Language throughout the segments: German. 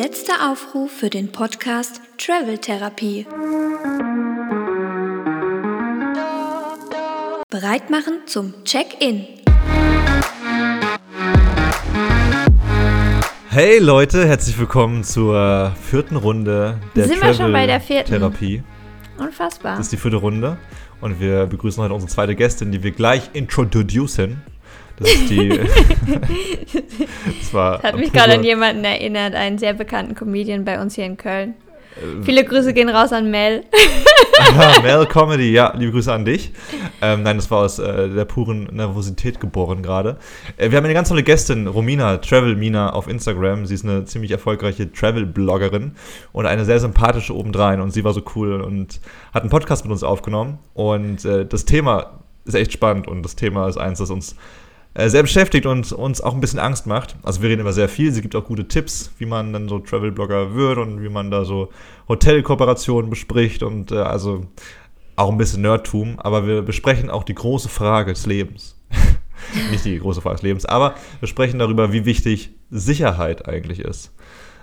Letzter Aufruf für den Podcast Travel Therapie. Bereit machen zum Check-in. Hey Leute, herzlich willkommen zur vierten Runde der Sind wir schon bei der vierten? Therapie. Unfassbar. Das ist die vierte Runde und wir begrüßen heute unsere zweite Gästin, die wir gleich introducen. Das ist die. das war Hat mich gerade an jemanden erinnert, einen sehr bekannten Comedian bei uns hier in Köln. Äh, Viele Grüße gehen raus an Mel. Mel Comedy, ja, liebe Grüße an dich. Ähm, nein, das war aus äh, der puren Nervosität geboren gerade. Äh, wir haben eine ganz tolle Gästin, Romina, Travel Mina auf Instagram. Sie ist eine ziemlich erfolgreiche Travel-Bloggerin und eine sehr sympathische obendrein. Und sie war so cool und hat einen Podcast mit uns aufgenommen. Und äh, das Thema ist echt spannend und das Thema ist eins, das uns äh, sehr beschäftigt und uns auch ein bisschen Angst macht. Also wir reden immer sehr viel. Sie gibt auch gute Tipps, wie man dann so Travel-Blogger wird und wie man da so Hotelkooperationen bespricht und äh, also auch ein bisschen Nerdtum. Aber wir besprechen auch die große Frage des Lebens. Nicht die große Frage des Lebens, aber wir sprechen darüber, wie wichtig Sicherheit eigentlich ist.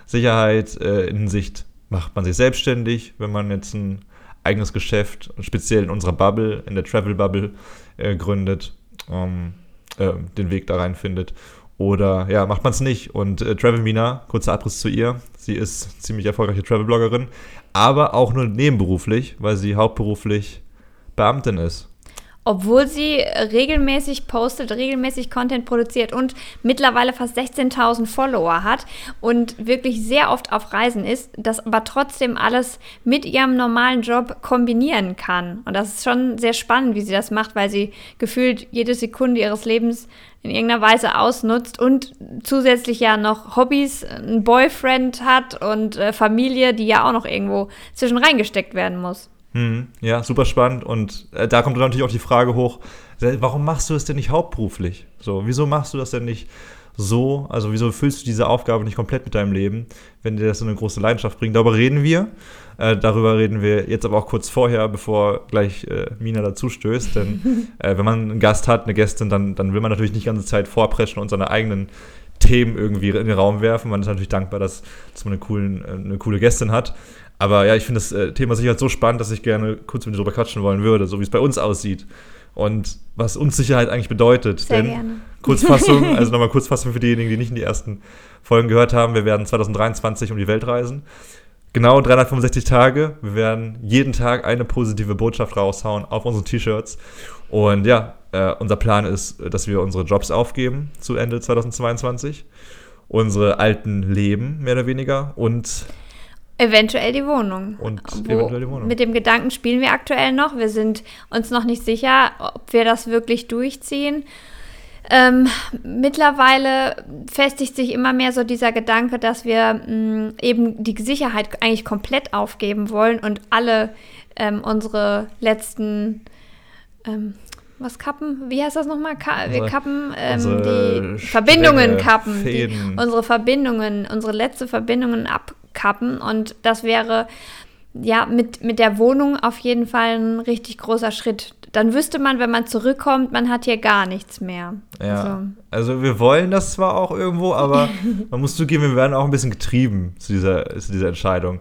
Sicherheit äh, in Sicht, macht man sich selbstständig, wenn man jetzt ein eigenes Geschäft, speziell in unserer Bubble, in der Travel-Bubble, äh, gründet. Ähm, äh, den Weg da rein findet. Oder ja, macht man es nicht. Und äh, Travel Mina, kurzer Abriss zu ihr. Sie ist ziemlich erfolgreiche Travel-Bloggerin, aber auch nur nebenberuflich, weil sie hauptberuflich Beamtin ist obwohl sie regelmäßig postet, regelmäßig Content produziert und mittlerweile fast 16.000 Follower hat und wirklich sehr oft auf Reisen ist, das aber trotzdem alles mit ihrem normalen Job kombinieren kann. Und das ist schon sehr spannend, wie sie das macht, weil sie gefühlt jede Sekunde ihres Lebens in irgendeiner Weise ausnutzt und zusätzlich ja noch Hobbys, einen Boyfriend hat und äh, Familie, die ja auch noch irgendwo zwischen reingesteckt werden muss. Hm, ja, super spannend. Und äh, da kommt dann natürlich auch die Frage hoch, warum machst du das denn nicht hauptberuflich? So, wieso machst du das denn nicht so? Also, wieso füllst du diese Aufgabe nicht komplett mit deinem Leben, wenn dir das so eine große Leidenschaft bringt? Darüber reden wir. Äh, darüber reden wir jetzt aber auch kurz vorher, bevor gleich äh, Mina dazu stößt. Denn äh, wenn man einen Gast hat, eine Gästin, dann, dann will man natürlich nicht die ganze Zeit vorpreschen und seine eigenen Themen irgendwie in den Raum werfen. Man ist natürlich dankbar, dass, dass man eine, coolen, äh, eine coole Gästin hat. Aber ja, ich finde das äh, Thema Sicherheit so spannend, dass ich gerne kurz mit dir darüber quatschen wollen würde, so wie es bei uns aussieht. Und was Unsicherheit eigentlich bedeutet. Sehr Denn gerne. Kurzfassung, also nochmal Kurzfassung für diejenigen, die nicht in die ersten Folgen gehört haben. Wir werden 2023 um die Welt reisen. Genau 365 Tage. Wir werden jeden Tag eine positive Botschaft raushauen auf unseren T-Shirts. Und ja, äh, unser Plan ist, dass wir unsere Jobs aufgeben zu Ende 2022. Unsere alten Leben, mehr oder weniger. Und Eventuell die Wohnung. Und Wo, eventuell die Wohnung. Mit dem Gedanken spielen wir aktuell noch. Wir sind uns noch nicht sicher, ob wir das wirklich durchziehen. Ähm, mittlerweile festigt sich immer mehr so dieser Gedanke, dass wir mh, mm, eben die Sicherheit eigentlich komplett aufgeben wollen und alle ähm, unsere letzten ähm, was kappen? Wie heißt das nochmal? Ka wir kappen ähm, die Verbindungen kappen. Die, unsere Verbindungen, unsere letzte Verbindungen abkappen. Und das wäre ja mit, mit der Wohnung auf jeden Fall ein richtig großer Schritt. Dann wüsste man, wenn man zurückkommt, man hat hier gar nichts mehr. Ja. Also, also wir wollen das zwar auch irgendwo, aber man muss zugeben, wir werden auch ein bisschen getrieben zu dieser, zu dieser Entscheidung.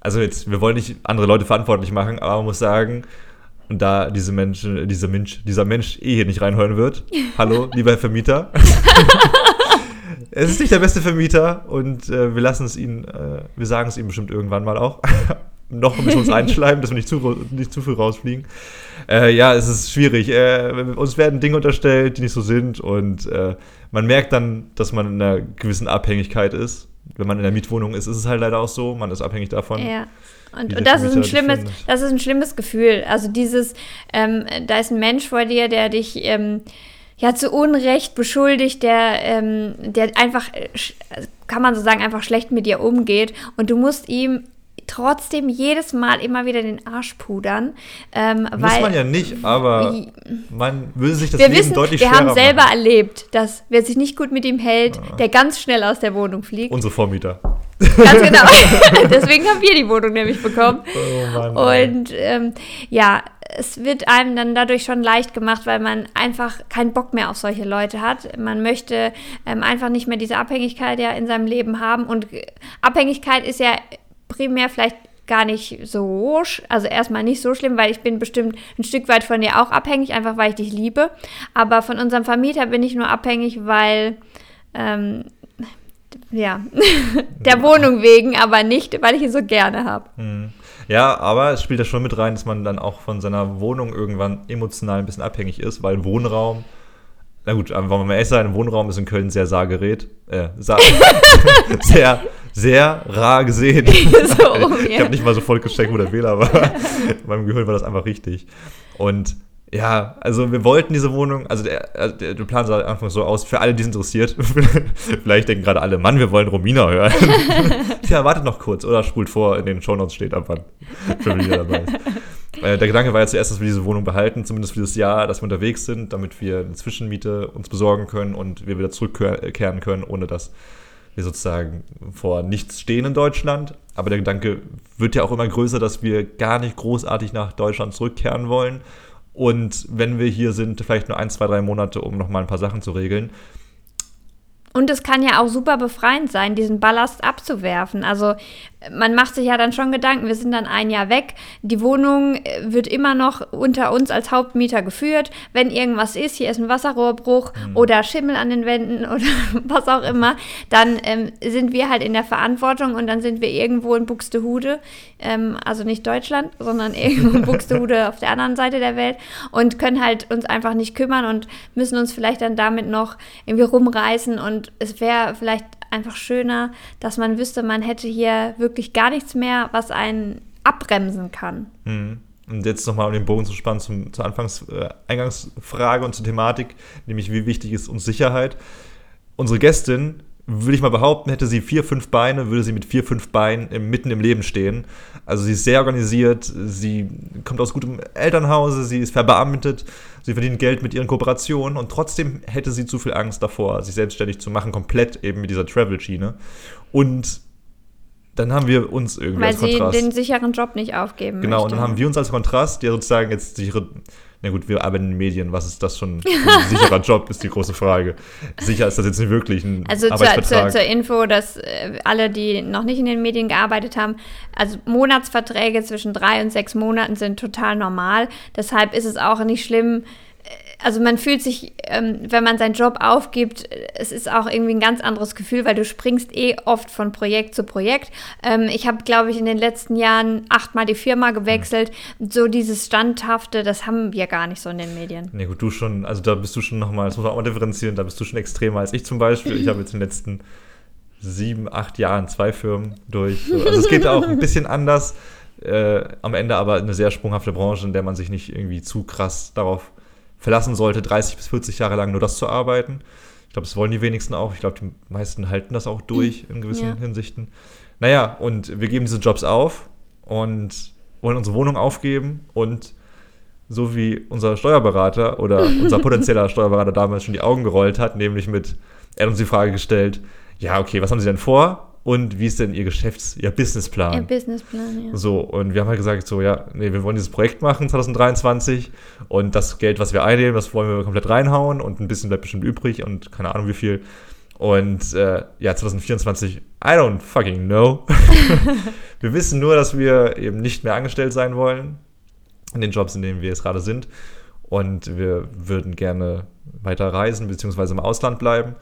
Also jetzt, wir wollen nicht andere Leute verantwortlich machen, aber man muss sagen, und da diese Menschen, dieser Mensch, dieser Mensch eh hier nicht reinhören wird. Hallo, lieber Vermieter. es ist nicht der beste Vermieter und äh, wir lassen es ihn, äh, wir sagen es ihm bestimmt irgendwann mal auch. Noch ein bisschen uns einschleimen, dass wir nicht zu, nicht zu früh rausfliegen. Äh, ja, es ist schwierig. Äh, uns werden Dinge unterstellt, die nicht so sind und äh, man merkt dann, dass man in einer gewissen Abhängigkeit ist. Wenn man in der Mietwohnung ist, ist es halt leider auch so. Man ist abhängig davon. Ja. Und, und das ist ein schlimmes, das ist ein schlimmes Gefühl. Also dieses, ähm, da ist ein Mensch vor dir, der dich ähm, ja zu Unrecht beschuldigt, der, ähm, der einfach, äh, kann man so sagen, einfach schlecht mit dir umgeht und du musst ihm trotzdem jedes Mal immer wieder den Arsch pudern. Ähm, Muss weil, man ja nicht, aber man will sich das wir Leben wissen, deutlich wir schwerer haben selber machen. erlebt, dass wer sich nicht gut mit ihm hält, ja. der ganz schnell aus der Wohnung fliegt. Unsere Vormieter. Ganz genau. Deswegen haben wir die Wohnung nämlich bekommen. Oh Mann, und ähm, ja, es wird einem dann dadurch schon leicht gemacht, weil man einfach keinen Bock mehr auf solche Leute hat. Man möchte ähm, einfach nicht mehr diese Abhängigkeit ja in seinem Leben haben. Und Abhängigkeit ist ja primär vielleicht gar nicht so, also erstmal nicht so schlimm, weil ich bin bestimmt ein Stück weit von dir auch abhängig, einfach weil ich dich liebe. Aber von unserem Vermieter bin ich nur abhängig, weil ähm, ja, der Wohnung wegen, aber nicht, weil ich ihn so gerne habe. Hm. Ja, aber es spielt ja schon mit rein, dass man dann auch von seiner Wohnung irgendwann emotional ein bisschen abhängig ist, weil Wohnraum, na gut, wollen wir mal ehrlich sein, Wohnraum ist in Köln sehr Saargerät, äh, Sa sehr, sehr rar gesehen. So. Ich habe nicht mal so voll gecheckt, wo der Wähler war. In meinem Gehirn war das einfach richtig. Und ja, also wir wollten diese Wohnung, also der, also der, der Plan sah einfach so aus, für alle, die es interessiert. Vielleicht denken gerade alle, Mann, wir wollen Romina hören. Tja, wartet noch kurz oder spult vor, in den Shownotes steht ab wann Romina dabei ist. Äh, der Gedanke war ja zuerst, dass wir diese Wohnung behalten, zumindest für das Jahr, dass wir unterwegs sind, damit wir eine Zwischenmiete uns besorgen können und wir wieder zurückkehren können, ohne dass wir sozusagen vor nichts stehen in Deutschland. Aber der Gedanke wird ja auch immer größer, dass wir gar nicht großartig nach Deutschland zurückkehren wollen und wenn wir hier sind, vielleicht nur ein, zwei, drei Monate, um nochmal ein paar Sachen zu regeln. Und es kann ja auch super befreiend sein, diesen Ballast abzuwerfen. Also man macht sich ja dann schon Gedanken, wir sind dann ein Jahr weg, die Wohnung äh, wird immer noch unter uns als Hauptmieter geführt. Wenn irgendwas ist, hier ist ein Wasserrohrbruch mhm. oder Schimmel an den Wänden oder was auch immer, dann ähm, sind wir halt in der Verantwortung und dann sind wir irgendwo in Buxtehude, ähm, also nicht Deutschland, sondern irgendwo in Buxtehude auf der anderen Seite der Welt und können halt uns einfach nicht kümmern und müssen uns vielleicht dann damit noch irgendwie rumreißen und es wäre vielleicht einfach schöner, dass man wüsste, man hätte hier wirklich gar nichts mehr, was einen abbremsen kann. Mhm. Und jetzt nochmal, um den Bogen zu spannen zum, zur Anfangs, äh, Eingangsfrage und zur Thematik, nämlich wie wichtig ist uns Sicherheit. Unsere Gästin würde ich mal behaupten, hätte sie vier, fünf Beine, würde sie mit vier, fünf Beinen im, mitten im Leben stehen. Also sie ist sehr organisiert, sie kommt aus gutem Elternhause, sie ist verbeamtet, sie verdient Geld mit ihren Kooperationen und trotzdem hätte sie zu viel Angst davor, sich selbstständig zu machen, komplett eben mit dieser Travel-Schiene. Und dann haben wir uns irgendwie Weil als Kontrast... Weil sie den sicheren Job nicht aufgeben Genau, möchte. und dann haben wir uns als Kontrast, der sozusagen jetzt sichere na gut, wir arbeiten in den Medien. Was ist das schon ein sicherer Job, ist die große Frage. Sicher ist das jetzt nicht wirklich ein Also Arbeitsvertrag. Zur, zur, zur Info, dass äh, alle, die noch nicht in den Medien gearbeitet haben, also Monatsverträge zwischen drei und sechs Monaten sind total normal. Deshalb ist es auch nicht schlimm, also man fühlt sich, ähm, wenn man seinen Job aufgibt, es ist auch irgendwie ein ganz anderes Gefühl, weil du springst eh oft von Projekt zu Projekt. Ähm, ich habe, glaube ich, in den letzten Jahren achtmal die Firma gewechselt. So dieses Standhafte, das haben wir gar nicht so in den Medien. Nee, gut, du schon, also da bist du schon nochmal, das muss man auch mal differenzieren, da bist du schon extremer als ich zum Beispiel. Ich habe jetzt in den letzten sieben, acht Jahren zwei Firmen durch. Also es geht auch ein bisschen anders. Äh, am Ende aber eine sehr sprunghafte Branche, in der man sich nicht irgendwie zu krass darauf verlassen sollte, 30 bis 40 Jahre lang nur das zu arbeiten. Ich glaube, das wollen die wenigsten auch. Ich glaube, die meisten halten das auch durch in gewissen ja. Hinsichten. Naja, und wir geben diese Jobs auf und wollen unsere Wohnung aufgeben und so wie unser Steuerberater oder unser potenzieller Steuerberater damals schon die Augen gerollt hat, nämlich mit, er hat uns die Frage gestellt, ja, okay, was haben Sie denn vor? Und wie ist denn Ihr Geschäfts-, Ihr Businessplan? Ihr Businessplan, ja. So, und wir haben halt gesagt, so, ja, nee, wir wollen dieses Projekt machen 2023 und das Geld, was wir einnehmen, das wollen wir komplett reinhauen und ein bisschen bleibt bestimmt übrig und keine Ahnung wie viel. Und äh, ja, 2024, I don't fucking know. wir wissen nur, dass wir eben nicht mehr angestellt sein wollen in den Jobs, in denen wir jetzt gerade sind. Und wir würden gerne weiter reisen, beziehungsweise im Ausland bleiben.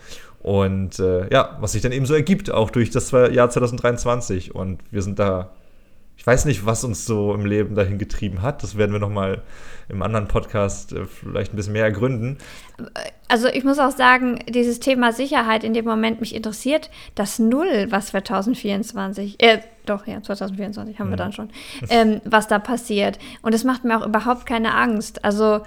Und äh, ja, was sich dann eben so ergibt, auch durch das Jahr 2023. Und wir sind da, ich weiß nicht, was uns so im Leben dahin getrieben hat. Das werden wir nochmal im anderen Podcast äh, vielleicht ein bisschen mehr ergründen. Also ich muss auch sagen, dieses Thema Sicherheit in dem Moment mich interessiert. Das Null, was 2024, äh, doch, ja, 2024 haben ja. wir dann schon, ähm, was da passiert. Und es macht mir auch überhaupt keine Angst. Also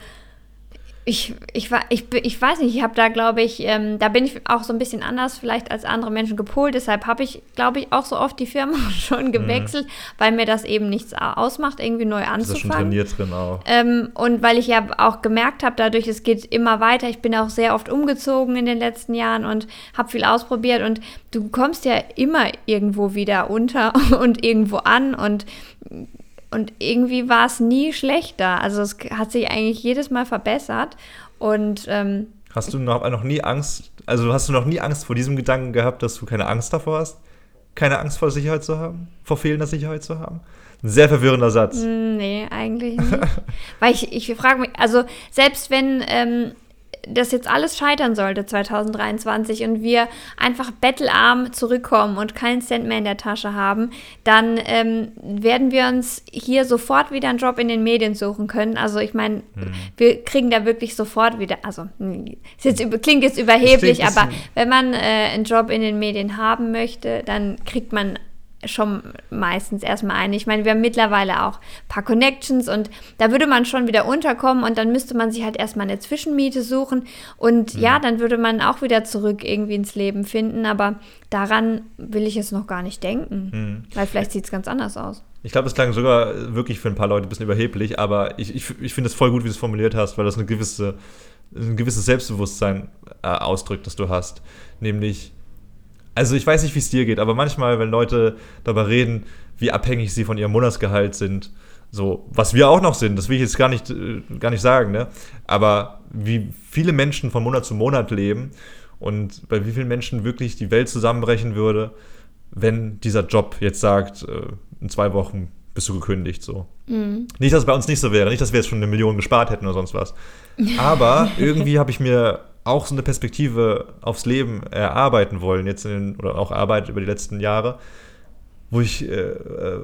ich, ich, ich, ich weiß nicht, ich habe da, glaube ich, ähm, da bin ich auch so ein bisschen anders vielleicht als andere Menschen gepolt. Deshalb habe ich, glaube ich, auch so oft die Firma schon gewechselt, mhm. weil mir das eben nichts ausmacht, irgendwie neu anzufangen. Das ist schon trainiert drin auch. Ähm, und weil ich ja auch gemerkt habe, dadurch, es geht immer weiter. Ich bin auch sehr oft umgezogen in den letzten Jahren und habe viel ausprobiert. Und du kommst ja immer irgendwo wieder unter und irgendwo an. Und und irgendwie war es nie schlechter. Also es hat sich eigentlich jedes Mal verbessert. Und ähm, hast du noch, noch nie Angst, also hast du noch nie Angst vor diesem Gedanken gehabt, dass du keine Angst davor hast? Keine Angst vor Sicherheit zu haben? Vor fehlender Sicherheit zu haben? Ein sehr verwirrender Satz. Nee, eigentlich nicht. Weil ich, ich frage mich, also selbst wenn ähm, das jetzt alles scheitern sollte 2023 und wir einfach bettelarm zurückkommen und keinen Cent mehr in der Tasche haben, dann ähm, werden wir uns hier sofort wieder einen Job in den Medien suchen können. Also ich meine, hm. wir kriegen da wirklich sofort wieder, also hm, jetzt, klingt jetzt überheblich, aber wenn man äh, einen Job in den Medien haben möchte, dann kriegt man schon meistens erstmal ein. Ich meine, wir haben mittlerweile auch ein paar Connections und da würde man schon wieder unterkommen und dann müsste man sich halt erstmal eine Zwischenmiete suchen und mhm. ja, dann würde man auch wieder zurück irgendwie ins Leben finden, aber daran will ich jetzt noch gar nicht denken, mhm. weil vielleicht sieht es ganz anders aus. Ich glaube, es klang sogar wirklich für ein paar Leute ein bisschen überheblich, aber ich, ich, ich finde es voll gut, wie du es formuliert hast, weil das eine gewisse, ein gewisses Selbstbewusstsein äh, ausdrückt, das du hast. Nämlich, also ich weiß nicht, wie es dir geht, aber manchmal, wenn Leute darüber reden, wie abhängig sie von ihrem Monatsgehalt sind, so, was wir auch noch sind, das will ich jetzt gar nicht, äh, gar nicht sagen, ne? Aber wie viele Menschen von Monat zu Monat leben und bei wie vielen Menschen wirklich die Welt zusammenbrechen würde, wenn dieser Job jetzt sagt, äh, in zwei Wochen bist du gekündigt, so. Mhm. Nicht, dass es bei uns nicht so wäre, nicht, dass wir jetzt schon eine Million gespart hätten oder sonst was. Aber irgendwie habe ich mir auch so eine Perspektive aufs Leben erarbeiten wollen, jetzt in den, oder auch Arbeit über die letzten Jahre, wo ich, äh,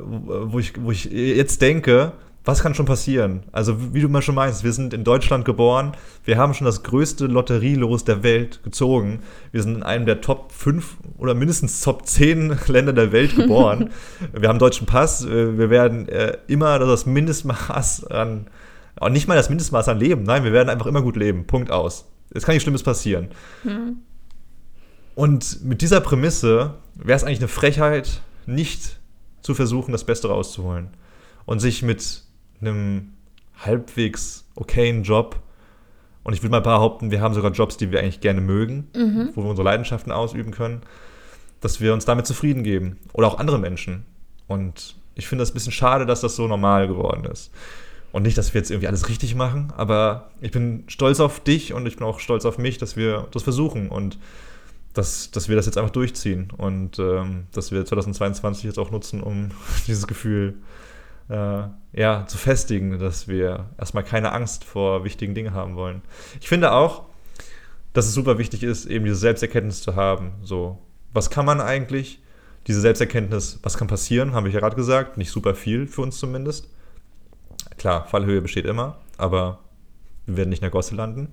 wo ich, wo ich jetzt denke, was kann schon passieren? Also, wie du mal schon meinst, wir sind in Deutschland geboren, wir haben schon das größte Lotterielos der Welt gezogen. Wir sind in einem der Top 5 oder mindestens Top 10 Länder der Welt geboren. wir haben deutschen Pass, äh, wir werden äh, immer das Mindestmaß an, nicht mal das Mindestmaß an Leben, nein, wir werden einfach immer gut leben. Punkt aus. Es kann nichts Schlimmes passieren. Hm. Und mit dieser Prämisse wäre es eigentlich eine Frechheit, nicht zu versuchen, das Beste rauszuholen. Und sich mit einem halbwegs okayen Job, und ich würde mal behaupten, wir haben sogar Jobs, die wir eigentlich gerne mögen, mhm. wo wir unsere Leidenschaften ausüben können, dass wir uns damit zufrieden geben. Oder auch andere Menschen. Und ich finde das ein bisschen schade, dass das so normal geworden ist. Und nicht, dass wir jetzt irgendwie alles richtig machen, aber ich bin stolz auf dich und ich bin auch stolz auf mich, dass wir das versuchen und dass, dass wir das jetzt einfach durchziehen und ähm, dass wir 2022 jetzt auch nutzen, um dieses Gefühl äh, ja, zu festigen, dass wir erstmal keine Angst vor wichtigen Dingen haben wollen. Ich finde auch, dass es super wichtig ist, eben diese Selbsterkenntnis zu haben. So, was kann man eigentlich? Diese Selbsterkenntnis, was kann passieren, habe ich ja gerade gesagt, nicht super viel für uns zumindest. Klar, Fallhöhe besteht immer, aber wir werden nicht in der Gosse landen.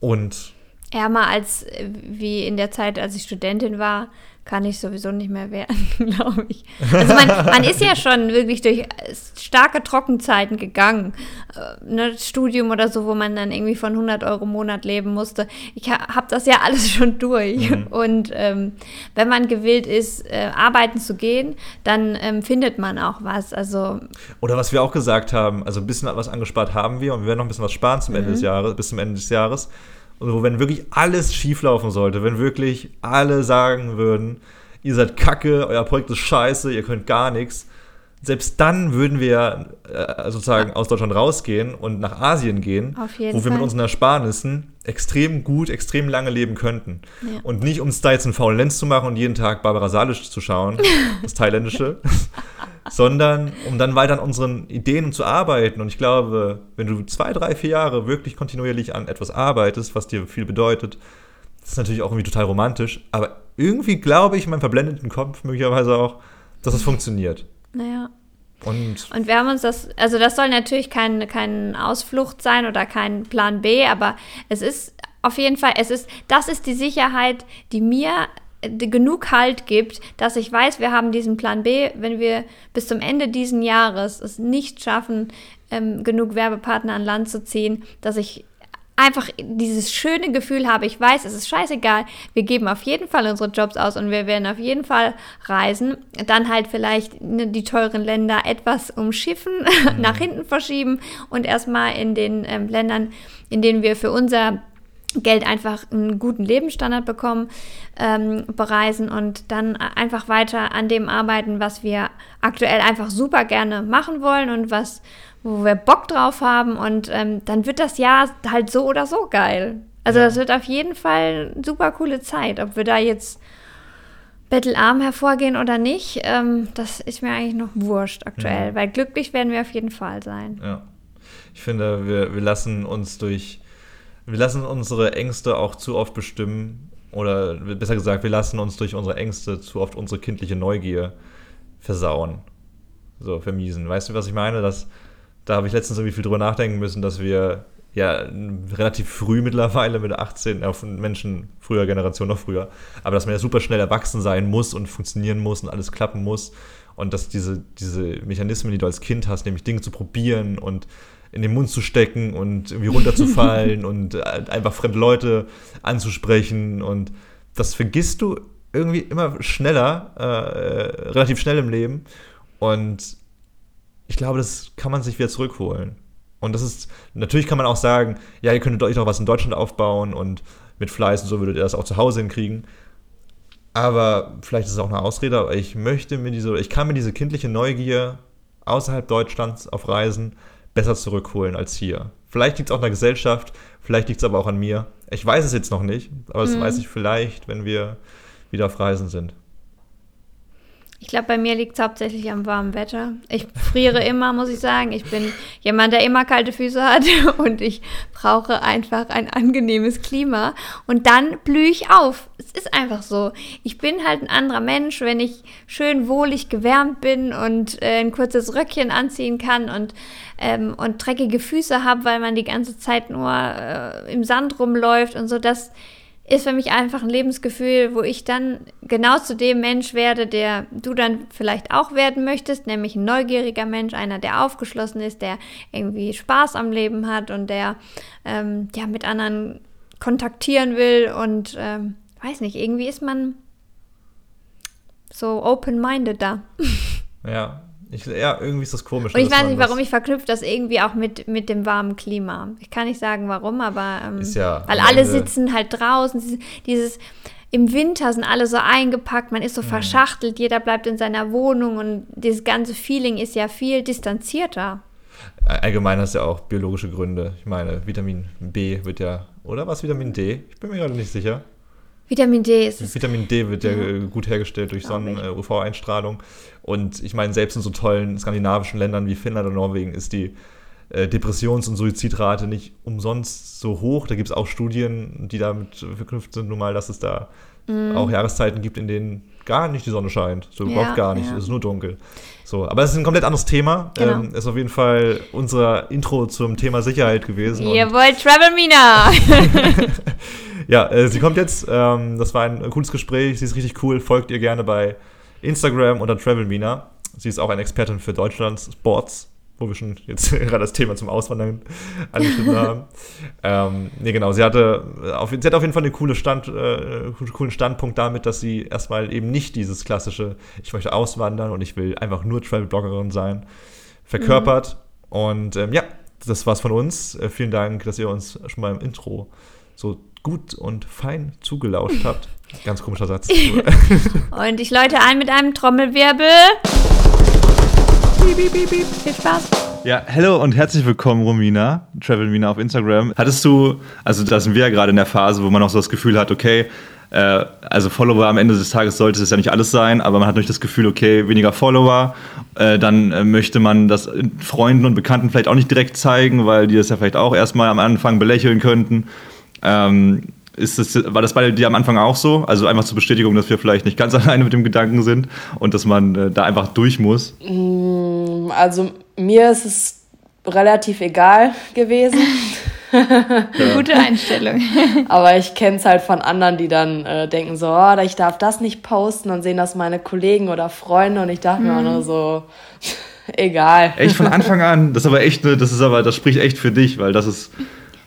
Und ärmer als äh, wie in der Zeit, als ich Studentin war, kann ich sowieso nicht mehr werden, glaube ich. Also man, man, ist ja schon wirklich durch starke Trockenzeiten gegangen. Äh, ne, Studium oder so, wo man dann irgendwie von 100 Euro im Monat leben musste. Ich ha, habe das ja alles schon durch. Mhm. Und ähm, wenn man gewillt ist, äh, arbeiten zu gehen, dann ähm, findet man auch was. Also oder was wir auch gesagt haben, also ein bisschen was angespart haben wir und wir werden noch ein bisschen was sparen zum Ende des mhm. Jahres, bis zum Ende des Jahres. Und wenn wirklich alles schieflaufen sollte, wenn wirklich alle sagen würden, ihr seid kacke, euer Projekt ist scheiße, ihr könnt gar nichts, selbst dann würden wir äh, sozusagen aus Deutschland rausgehen und nach Asien gehen, wo wir Fall. mit unseren Ersparnissen extrem gut, extrem lange leben könnten. Ja. Und nicht, um es da jetzt einen faulen Lenz zu machen und jeden Tag Barbara Salisch zu schauen, das Thailändische, sondern um dann weiter an unseren Ideen zu arbeiten. Und ich glaube, wenn du zwei, drei, vier Jahre wirklich kontinuierlich an etwas arbeitest, was dir viel bedeutet, das ist natürlich auch irgendwie total romantisch, aber irgendwie glaube ich in meinem verblendeten Kopf möglicherweise auch, dass es funktioniert. Naja. Und, und wir haben uns das, also das soll natürlich kein, kein Ausflucht sein oder kein Plan B, aber es ist auf jeden Fall, es ist, das ist die Sicherheit, die mir genug Halt gibt, dass ich weiß, wir haben diesen Plan B, wenn wir bis zum Ende diesen Jahres es nicht schaffen, ähm, genug Werbepartner an Land zu ziehen, dass ich einfach dieses schöne Gefühl habe, ich weiß, es ist scheißegal, wir geben auf jeden Fall unsere Jobs aus und wir werden auf jeden Fall reisen, dann halt vielleicht ne, die teuren Länder etwas umschiffen, mhm. nach hinten verschieben und erstmal in den ähm, Ländern, in denen wir für unser Geld einfach einen guten Lebensstandard bekommen, ähm, bereisen und dann einfach weiter an dem arbeiten, was wir aktuell einfach super gerne machen wollen und was, wo wir Bock drauf haben. Und ähm, dann wird das Jahr halt so oder so geil. Also ja. das wird auf jeden Fall eine super coole Zeit. Ob wir da jetzt bettelarm hervorgehen oder nicht, ähm, das ist mir eigentlich noch wurscht aktuell, ja. weil glücklich werden wir auf jeden Fall sein. Ja. Ich finde, wir, wir lassen uns durch wir lassen unsere Ängste auch zu oft bestimmen. Oder besser gesagt, wir lassen uns durch unsere Ängste zu oft unsere kindliche Neugier versauen. So, vermiesen. Weißt du, was ich meine? Das, da habe ich letztens irgendwie viel drüber nachdenken müssen, dass wir ja relativ früh mittlerweile mit 18, auf Menschen früher Generation noch früher, aber dass man ja super schnell erwachsen sein muss und funktionieren muss und alles klappen muss und dass diese, diese Mechanismen, die du als Kind hast, nämlich Dinge zu probieren und in den Mund zu stecken und irgendwie runterzufallen und äh, einfach fremde Leute anzusprechen. Und das vergisst du irgendwie immer schneller, äh, äh, relativ schnell im Leben. Und ich glaube, das kann man sich wieder zurückholen. Und das ist, natürlich kann man auch sagen, ja, ihr könntet euch noch was in Deutschland aufbauen und mit Fleiß und so würdet ihr das auch zu Hause hinkriegen. Aber vielleicht ist es auch eine Ausrede, aber ich möchte mir diese, ich kann mir diese kindliche Neugier außerhalb Deutschlands auf Reisen besser zurückholen als hier. Vielleicht liegt es auch an der Gesellschaft, vielleicht liegt es aber auch an mir. Ich weiß es jetzt noch nicht, aber das mhm. weiß ich vielleicht, wenn wir wieder auf Reisen sind. Ich glaube, bei mir liegt es hauptsächlich am warmen Wetter. Ich friere immer, muss ich sagen. Ich bin jemand, der immer kalte Füße hat und ich brauche einfach ein angenehmes Klima. Und dann blühe ich auf. Es ist einfach so. Ich bin halt ein anderer Mensch, wenn ich schön wohlig gewärmt bin und äh, ein kurzes Röckchen anziehen kann und, ähm, und dreckige Füße habe, weil man die ganze Zeit nur äh, im Sand rumläuft und so. Das ist für mich einfach ein Lebensgefühl, wo ich dann genau zu dem Mensch werde, der du dann vielleicht auch werden möchtest, nämlich ein neugieriger Mensch, einer, der aufgeschlossen ist, der irgendwie Spaß am Leben hat und der ähm, ja mit anderen kontaktieren will und ähm, weiß nicht, irgendwie ist man so open-minded da. Ja, ich, ja, irgendwie ist das komisch. Und ich weiß nicht, warum ich verknüpfe das irgendwie auch mit, mit dem warmen Klima. Ich kann nicht sagen, warum, aber ähm, ja weil alle sitzen halt draußen. Dieses, dieses, im Winter sind alle so eingepackt, man ist so mhm. verschachtelt, jeder bleibt in seiner Wohnung und dieses ganze Feeling ist ja viel distanzierter. Allgemein hast du ja auch biologische Gründe. Ich meine, Vitamin B wird ja, oder was Vitamin D? Ich bin mir gerade nicht sicher. Vitamin D ist es. Vitamin D wird ja, ja gut hergestellt durch Sonnen-UV-Einstrahlung. Und ich meine, selbst in so tollen skandinavischen Ländern wie Finnland und Norwegen ist die äh, Depressions- und Suizidrate nicht umsonst so hoch. Da gibt es auch Studien, die damit verknüpft sind, nun mal, dass es da mm. auch Jahreszeiten gibt, in denen gar nicht die Sonne scheint. So ja, überhaupt gar nicht. Ja. Es ist nur dunkel. So, aber es ist ein komplett anderes Thema. Genau. Ähm, ist auf jeden Fall unser Intro zum Thema Sicherheit gewesen. Jawohl, Travel Mina! ja, äh, sie kommt jetzt. Ähm, das war ein cooles Gespräch. Sie ist richtig cool. Folgt ihr gerne bei Instagram unter Travel Mina. Sie ist auch eine Expertin für Deutschlands Sports wo wir schon jetzt gerade das Thema zum Auswandern angeschnitten haben. ähm, nee, genau, sie hatte, auf, sie hat auf jeden Fall einen coole Stand, äh, coolen Standpunkt damit, dass sie erstmal eben nicht dieses klassische, ich möchte auswandern und ich will einfach nur Travel-Bloggerin sein, verkörpert. Mhm. Und ähm, ja, das war's von uns. Äh, vielen Dank, dass ihr uns schon mal im Intro so gut und fein zugelauscht habt. Ganz komischer Satz. und ich läute ein mit einem Trommelwirbel. Piep, piep, piep, piep. Viel Spaß. Ja, hello und herzlich willkommen, Romina, Travelmina auf Instagram. Hattest du, also da sind wir ja gerade in der Phase, wo man auch so das Gefühl hat, okay, äh, also Follower am Ende des Tages sollte es ja nicht alles sein, aber man hat nicht das Gefühl, okay, weniger Follower, äh, dann äh, möchte man das Freunden und Bekannten vielleicht auch nicht direkt zeigen, weil die das ja vielleicht auch erstmal am Anfang belächeln könnten. Ähm, ist das, war das bei dir am Anfang auch so? Also einfach zur Bestätigung, dass wir vielleicht nicht ganz alleine mit dem Gedanken sind und dass man äh, da einfach durch muss? Mm, also mir ist es relativ egal gewesen. ja. Gute Einstellung. Aber ich kenne es halt von anderen, die dann äh, denken so, oh, ich darf das nicht posten und sehen das meine Kollegen oder Freunde und ich dachte mhm. mir auch nur so, egal. Echt von Anfang an, das ist aber echt, das ist aber, das spricht echt für dich, weil das ist,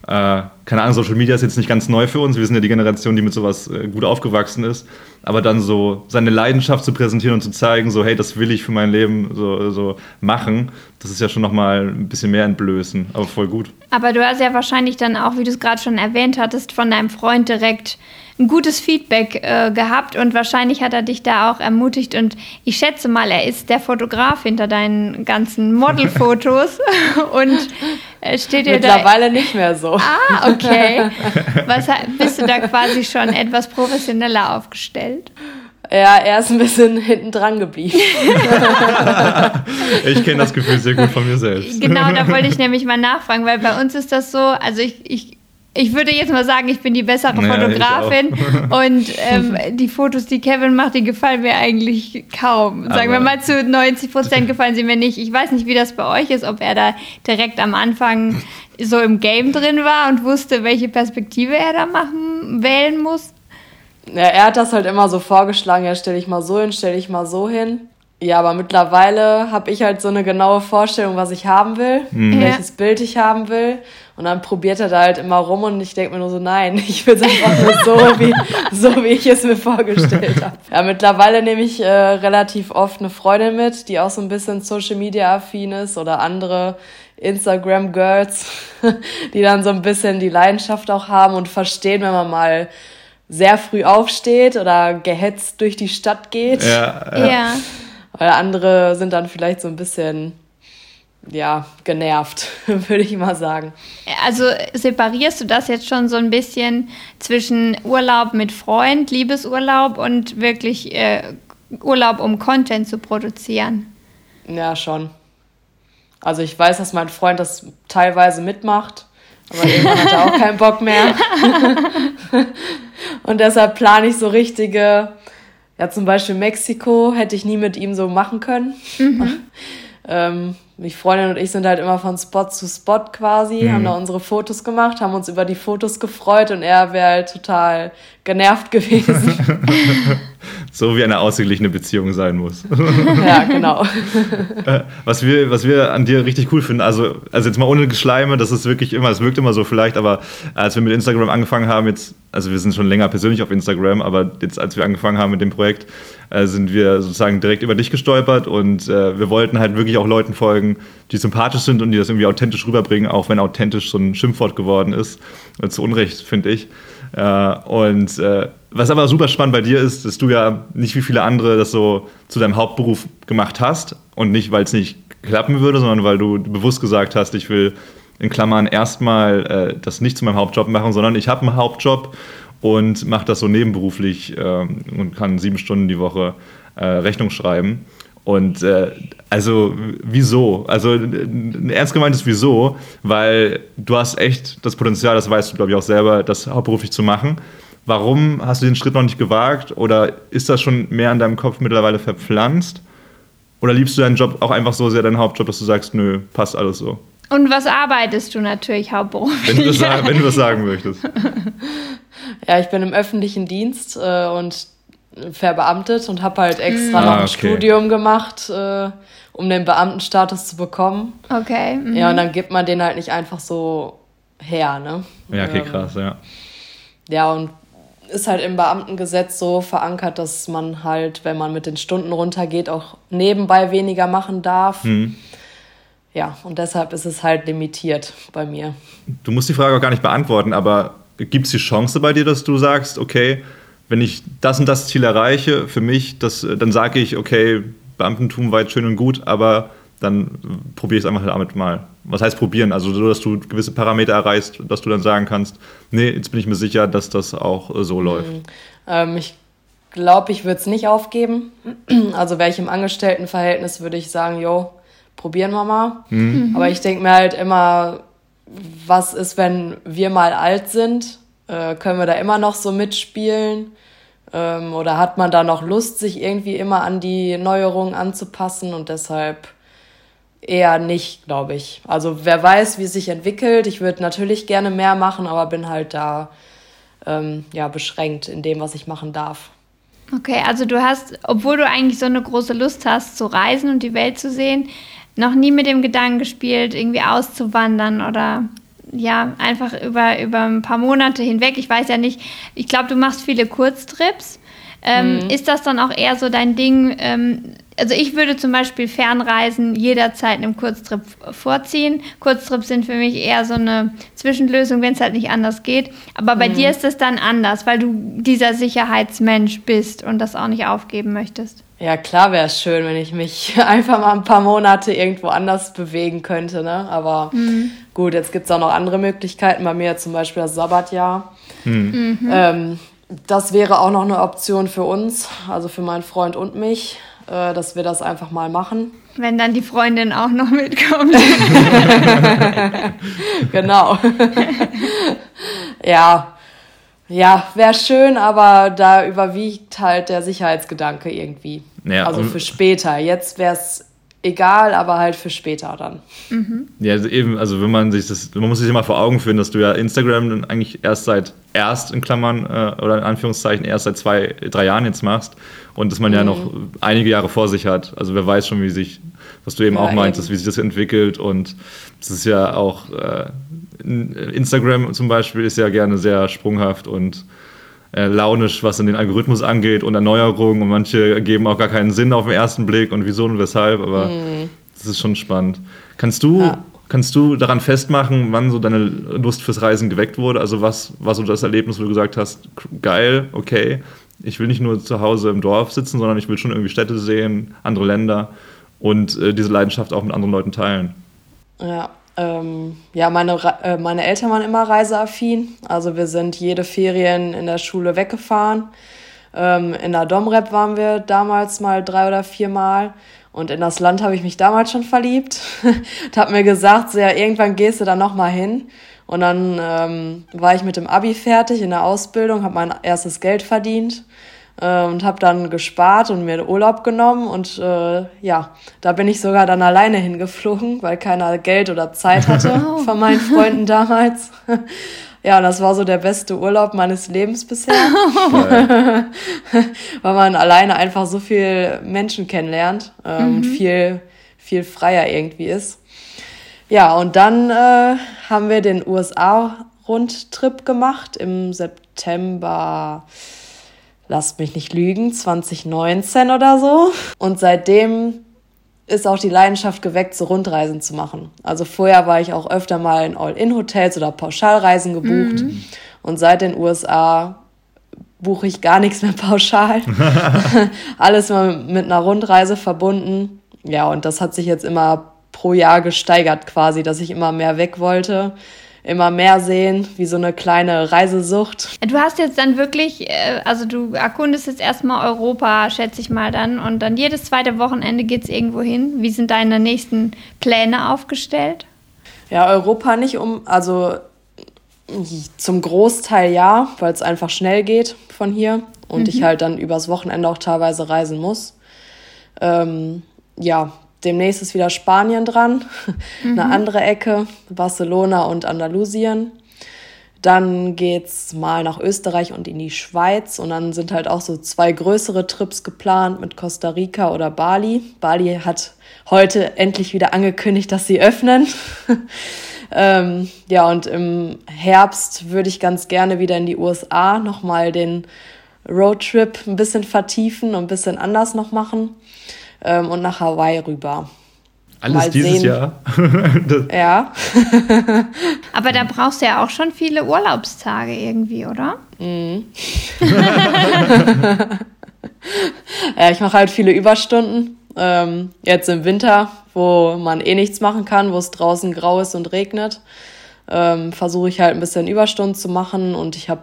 äh, keine Ahnung, Social Media ist jetzt nicht ganz neu für uns. Wir sind ja die Generation, die mit sowas äh, gut aufgewachsen ist. Aber dann so seine Leidenschaft zu präsentieren und zu zeigen, so, hey, das will ich für mein Leben so, so machen, das ist ja schon nochmal ein bisschen mehr entblößen. Aber voll gut. Aber du hast ja wahrscheinlich dann auch, wie du es gerade schon erwähnt hattest, von deinem Freund direkt ein gutes Feedback äh, gehabt und wahrscheinlich hat er dich da auch ermutigt und ich schätze mal, er ist der Fotograf hinter deinen ganzen Modelfotos und äh, steht dir Mittlerweile da nicht mehr so. Ah, okay. Was, bist du da quasi schon etwas professioneller aufgestellt? Ja, er ist ein bisschen hinten dran geblieben. ich kenne das Gefühl sehr gut von mir selbst. Genau, da wollte ich nämlich mal nachfragen, weil bei uns ist das so, also ich, ich ich würde jetzt mal sagen, ich bin die bessere ja, Fotografin und ähm, die Fotos, die Kevin macht, die gefallen mir eigentlich kaum. Sagen Aber wir mal zu 90 Prozent gefallen sie mir nicht. Ich weiß nicht, wie das bei euch ist, ob er da direkt am Anfang so im Game drin war und wusste, welche Perspektive er da machen, wählen muss. Ja, er hat das halt immer so vorgeschlagen, ja, stelle ich mal so hin, stelle ich mal so hin. Ja, aber mittlerweile habe ich halt so eine genaue Vorstellung, was ich haben will, mhm. welches Bild ich haben will. Und dann probiert er da halt immer rum und ich denke mir nur so, nein, ich will es einfach nur so, wie, so, wie ich es mir vorgestellt habe. Ja, mittlerweile nehme ich äh, relativ oft eine Freundin mit, die auch so ein bisschen Social Media affin ist oder andere Instagram Girls, die dann so ein bisschen die Leidenschaft auch haben und verstehen, wenn man mal sehr früh aufsteht oder gehetzt durch die Stadt geht. Ja. ja. ja. Weil andere sind dann vielleicht so ein bisschen, ja, genervt, würde ich mal sagen. Also separierst du das jetzt schon so ein bisschen zwischen Urlaub mit Freund, Liebesurlaub und wirklich äh, Urlaub, um Content zu produzieren? Ja, schon. Also ich weiß, dass mein Freund das teilweise mitmacht, aber irgendwann hat er auch keinen Bock mehr. und deshalb plane ich so richtige ja, zum Beispiel Mexiko hätte ich nie mit ihm so machen können. Mhm. ähm, mich Freundin und ich sind halt immer von Spot zu Spot quasi, mhm. haben da unsere Fotos gemacht, haben uns über die Fotos gefreut und er wäre halt total genervt gewesen. so wie eine ausgeglichene Beziehung sein muss. ja, genau. Äh, was wir, was wir an dir richtig cool finden, also, also jetzt mal ohne Geschleime, das ist wirklich immer, es wirkt immer so vielleicht, aber als wir mit Instagram angefangen haben, jetzt, also wir sind schon länger persönlich auf Instagram, aber jetzt als wir angefangen haben mit dem Projekt, äh, sind wir sozusagen direkt über dich gestolpert und äh, wir wollten halt wirklich auch Leuten folgen, die sympathisch sind und die das irgendwie authentisch rüberbringen, auch wenn authentisch so ein Schimpfwort geworden ist. Zu Unrecht, finde ich. Äh, und äh, was aber super spannend bei dir ist, dass du ja nicht wie viele andere das so zu deinem Hauptberuf gemacht hast und nicht, weil es nicht klappen würde, sondern weil du bewusst gesagt hast, ich will in Klammern erstmal äh, das nicht zu meinem Hauptjob machen, sondern ich habe einen Hauptjob und mache das so nebenberuflich äh, und kann sieben Stunden die Woche äh, Rechnung schreiben. Und äh, also wieso? Also ein ernst gemeintes Wieso, weil du hast echt das Potenzial, das weißt du, glaube ich, auch selber, das hauptberuflich zu machen. Warum hast du den Schritt noch nicht gewagt? Oder ist das schon mehr in deinem Kopf mittlerweile verpflanzt? Oder liebst du deinen Job auch einfach so sehr, deinen Hauptjob, dass du sagst, nö, passt alles so? Und was arbeitest du natürlich hauptberuflich? Wenn du das, wenn du das sagen möchtest. Ja, ich bin im öffentlichen Dienst äh, und verbeamtet und habe halt extra mhm. noch ein ah, okay. Studium gemacht, äh, um den Beamtenstatus zu bekommen. Okay. Mhm. Ja, und dann gibt man den halt nicht einfach so her, ne? Ja, okay, ähm, krass, ja. Ja, und ist halt im Beamtengesetz so verankert, dass man halt, wenn man mit den Stunden runtergeht, auch nebenbei weniger machen darf. Mhm. Ja, und deshalb ist es halt limitiert bei mir. Du musst die Frage auch gar nicht beantworten, aber gibt es die Chance bei dir, dass du sagst, okay, wenn ich das und das Ziel erreiche, für mich, das, dann sage ich, okay, Beamtentum war jetzt schön und gut, aber dann probiere ich es einfach damit mal. Was heißt probieren? Also so, dass du gewisse Parameter erreichst, dass du dann sagen kannst, nee, jetzt bin ich mir sicher, dass das auch äh, so läuft. Mhm. Ähm, ich glaube, ich würde es nicht aufgeben. Also wäre ich im Angestelltenverhältnis, würde ich sagen, jo, probieren wir mal. Mhm. Aber ich denke mir halt immer, was ist, wenn wir mal alt sind? Äh, können wir da immer noch so mitspielen? Ähm, oder hat man da noch Lust, sich irgendwie immer an die Neuerungen anzupassen? Und deshalb eher nicht, glaube ich. Also wer weiß, wie es sich entwickelt. Ich würde natürlich gerne mehr machen, aber bin halt da ähm, ja, beschränkt in dem, was ich machen darf. Okay, also du hast, obwohl du eigentlich so eine große Lust hast zu reisen und die Welt zu sehen, noch nie mit dem Gedanken gespielt, irgendwie auszuwandern oder ja, einfach über, über ein paar Monate hinweg. Ich weiß ja nicht, ich glaube, du machst viele Kurztrips. Ähm, mhm. Ist das dann auch eher so dein Ding? Ähm, also ich würde zum Beispiel Fernreisen jederzeit einem Kurztrip vorziehen. Kurztrips sind für mich eher so eine Zwischenlösung, wenn es halt nicht anders geht. Aber bei mhm. dir ist es dann anders, weil du dieser Sicherheitsmensch bist und das auch nicht aufgeben möchtest. Ja, klar wäre es schön, wenn ich mich einfach mal ein paar Monate irgendwo anders bewegen könnte. Ne? Aber mhm. Gut, jetzt gibt es auch noch andere Möglichkeiten. Bei mir zum Beispiel das Sabbatjahr. Mhm. Ähm, das wäre auch noch eine Option für uns, also für meinen Freund und mich, äh, dass wir das einfach mal machen. Wenn dann die Freundin auch noch mitkommt. genau. ja, ja, wäre schön, aber da überwiegt halt der Sicherheitsgedanke irgendwie. Ja, also für später. Jetzt wäre es egal, aber halt für später dann. Mhm. Ja, also eben, also wenn man sich das, man muss sich immer vor Augen führen, dass du ja Instagram eigentlich erst seit, erst in Klammern äh, oder in Anführungszeichen erst seit zwei, drei Jahren jetzt machst und dass man mhm. ja noch einige Jahre vor sich hat. Also wer weiß schon, wie sich, was du eben ja, auch meintest, wie sich das entwickelt und es ist ja auch, äh, Instagram zum Beispiel ist ja gerne sehr sprunghaft und äh, launisch, was in den Algorithmus angeht und Erneuerungen und manche geben auch gar keinen Sinn auf den ersten Blick und wieso und weshalb, aber mhm. das ist schon spannend. Kannst du, ja. kannst du daran festmachen, wann so deine Lust fürs Reisen geweckt wurde? Also was war so das Erlebnis, wo du gesagt hast, geil, okay, ich will nicht nur zu Hause im Dorf sitzen, sondern ich will schon irgendwie Städte sehen, andere Länder und äh, diese Leidenschaft auch mit anderen Leuten teilen? Ja, ähm, ja, meine, äh, meine Eltern waren immer reiseaffin. Also wir sind jede Ferien in der Schule weggefahren. Ähm, in der Domrep waren wir damals mal drei oder vier Mal. Und in das Land habe ich mich damals schon verliebt. und habe mir gesagt, so, ja, irgendwann gehst du da noch mal hin. Und dann ähm, war ich mit dem Abi fertig in der Ausbildung, habe mein erstes Geld verdient äh, und habe dann gespart und mir Urlaub genommen und äh, ja, da bin ich sogar dann alleine hingeflogen, weil keiner Geld oder Zeit hatte oh. von meinen Freunden damals. Ja, und das war so der beste Urlaub meines Lebens bisher. Weil man alleine einfach so viel Menschen kennenlernt äh, mhm. und viel, viel freier irgendwie ist. Ja, und dann äh, haben wir den USA-Rundtrip gemacht im September lasst mich nicht lügen, 2019 oder so. Und seitdem ist auch die Leidenschaft geweckt, so Rundreisen zu machen. Also vorher war ich auch öfter mal in All-In-Hotels oder Pauschalreisen gebucht. Mhm. Und seit den USA buche ich gar nichts mehr pauschal. Alles mal mit einer Rundreise verbunden. Ja, und das hat sich jetzt immer pro Jahr gesteigert quasi, dass ich immer mehr weg wollte immer mehr sehen, wie so eine kleine Reisesucht. Du hast jetzt dann wirklich, äh, also du erkundest jetzt erstmal Europa, schätze ich mal dann, und dann jedes zweite Wochenende geht es irgendwo hin. Wie sind deine nächsten Pläne aufgestellt? Ja, Europa nicht um, also zum Großteil ja, weil es einfach schnell geht von hier und mhm. ich halt dann übers Wochenende auch teilweise reisen muss. Ähm, ja, demnächst ist wieder Spanien dran, mhm. eine andere Ecke, Barcelona und Andalusien. Dann geht's mal nach Österreich und in die Schweiz und dann sind halt auch so zwei größere Trips geplant mit Costa Rica oder Bali. Bali hat heute endlich wieder angekündigt, dass sie öffnen. ähm, ja, und im Herbst würde ich ganz gerne wieder in die USA nochmal den Roadtrip ein bisschen vertiefen und ein bisschen anders noch machen ähm, und nach Hawaii rüber. Alles Mal dieses sehen. Jahr. ja. Aber da brauchst du ja auch schon viele Urlaubstage irgendwie, oder? Mhm. ja, ich mache halt viele Überstunden. Ähm, jetzt im Winter, wo man eh nichts machen kann, wo es draußen grau ist und regnet, ähm, versuche ich halt ein bisschen Überstunden zu machen und ich habe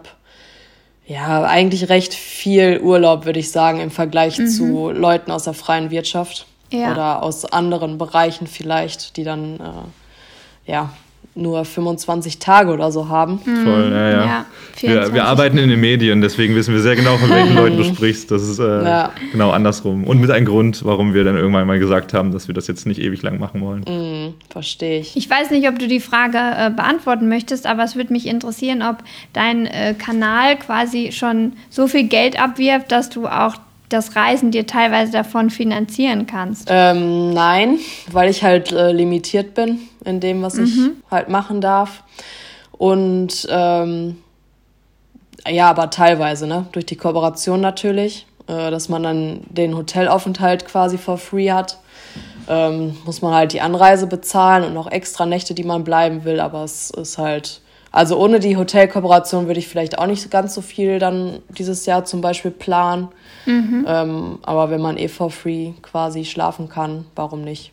ja, eigentlich recht viel Urlaub, würde ich sagen, im Vergleich mhm. zu Leuten aus der freien Wirtschaft ja. oder aus anderen Bereichen vielleicht, die dann äh, ja nur 25 Tage oder so haben. Mhm. Voll, ja, ja. ja wir, wir, arbeiten in den Medien, deswegen wissen wir sehr genau, von welchen Leuten du sprichst. Das ist äh, ja. genau andersrum. Und mit einem Grund, warum wir dann irgendwann mal gesagt haben, dass wir das jetzt nicht ewig lang machen wollen. Mhm, verstehe ich. Ich weiß nicht, ob du die Frage äh, beantworten möchtest, aber es würde mich interessieren, ob dein äh, Kanal quasi schon so viel Geld abwirft, dass du auch das Reisen dir teilweise davon finanzieren kannst? Ähm, nein, weil ich halt äh, limitiert bin in dem, was mhm. ich halt machen darf. Und ähm, ja, aber teilweise, ne? Durch die Kooperation natürlich, äh, dass man dann den Hotelaufenthalt quasi for free hat. Ähm, muss man halt die Anreise bezahlen und noch extra Nächte, die man bleiben will, aber es ist halt also ohne die Hotelkooperation würde ich vielleicht auch nicht ganz so viel dann dieses Jahr zum Beispiel planen. Mhm. Ähm, aber wenn man eh for free quasi schlafen kann, warum nicht?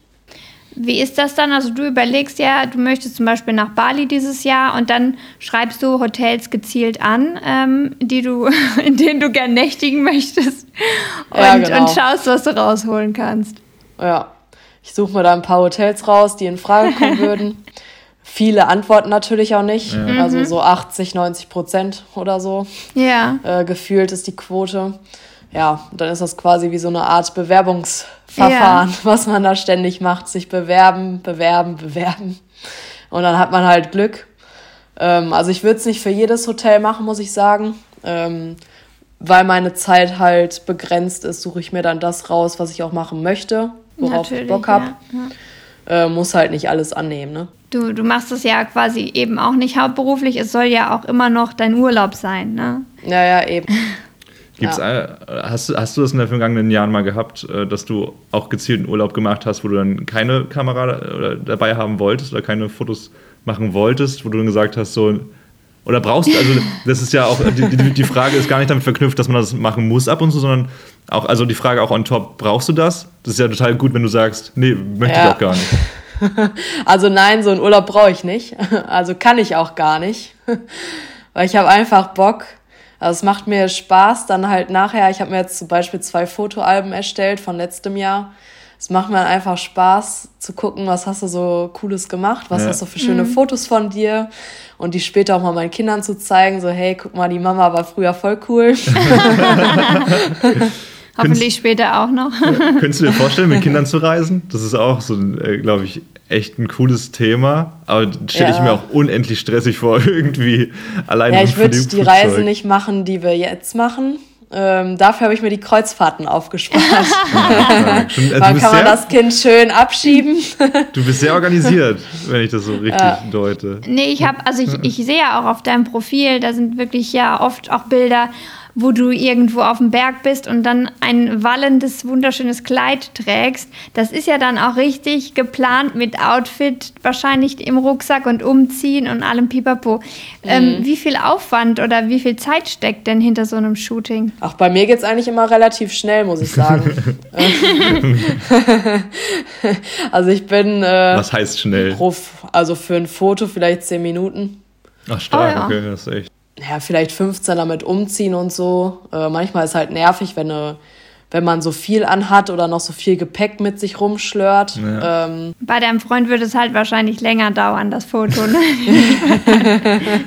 Wie ist das dann? Also du überlegst ja, du möchtest zum Beispiel nach Bali dieses Jahr und dann schreibst du Hotels gezielt an, ähm, die du, in denen du gern nächtigen möchtest und, ja, genau. und schaust, was du rausholen kannst. Ja, ich suche mir da ein paar Hotels raus, die in Frage kommen würden. Viele antworten natürlich auch nicht. Ja. Also mhm. so 80, 90 Prozent oder so. Ja. Äh, gefühlt ist die Quote. Ja, dann ist das quasi wie so eine Art Bewerbungsverfahren, ja. was man da ständig macht. Sich bewerben, bewerben, bewerben. Und dann hat man halt Glück. Ähm, also ich würde es nicht für jedes Hotel machen, muss ich sagen. Ähm, weil meine Zeit halt begrenzt ist, suche ich mir dann das raus, was ich auch machen möchte, worauf Natürlich, ich Bock habe. Ja, ja. äh, muss halt nicht alles annehmen, ne? Du, du machst es ja quasi eben auch nicht hauptberuflich, es soll ja auch immer noch dein Urlaub sein, ne? Ja, ja, eben. Gibt's, ja. hast, hast du das in den vergangenen Jahren mal gehabt, äh, dass du auch gezielten Urlaub gemacht hast, wo du dann keine Kamera dabei haben wolltest oder keine Fotos machen wolltest, wo du dann gesagt hast, so, oder brauchst du, also das ist ja auch, die, die, Frage ist gar nicht damit verknüpft, dass man das machen muss ab und zu, sondern auch, also die Frage auch on top, brauchst du das? Das ist ja total gut, wenn du sagst, nee, möchte ja. ich auch gar nicht. Also nein, so einen Urlaub brauche ich nicht. Also kann ich auch gar nicht. Weil ich habe einfach Bock. Also es macht mir Spaß, dann halt nachher, ich habe mir jetzt zum Beispiel zwei Fotoalben erstellt von letztem Jahr. Es macht mir einfach Spaß zu gucken, was hast du so Cooles gemacht, was ja. hast du für schöne mhm. Fotos von dir und die später auch mal meinen Kindern zu zeigen, so hey, guck mal, die Mama war früher voll cool. Hoffentlich später auch noch. Ja, könntest du dir vorstellen, mit Kindern zu reisen? Das ist auch so, äh, glaube ich, echt ein cooles Thema. Aber stelle ja. ich mir auch unendlich stressig vor, irgendwie alleine. Ja, ich würde die Reisen nicht machen, die wir jetzt machen. Ähm, dafür habe ich mir die Kreuzfahrten aufgespart. Ja, Dann kann man das Kind schön abschieben. Du bist sehr organisiert, wenn ich das so richtig ja. deute. Nee, ich habe, also ich, ich sehe ja auch auf deinem Profil, da sind wirklich ja oft auch Bilder wo du irgendwo auf dem Berg bist und dann ein wallendes, wunderschönes Kleid trägst. Das ist ja dann auch richtig geplant mit Outfit, wahrscheinlich im Rucksack und Umziehen und allem Pipapo. Ähm, mhm. Ähm, wie viel Aufwand oder wie viel Zeit steckt denn hinter so einem Shooting? Ach, bei mir geht es eigentlich immer relativ schnell, muss ich sagen. also ich bin... Äh, Was heißt schnell? Pro, also für ein Foto vielleicht zehn Minuten. Ach, stark, oh, ja. okay, das ist echt ja, vielleicht 15 damit umziehen und so. Äh, manchmal ist halt nervig, wenn, eine, wenn man so viel anhat oder noch so viel Gepäck mit sich rumschlört. Ja. Ähm, Bei deinem Freund würde es halt wahrscheinlich länger dauern, das Foto. Ne?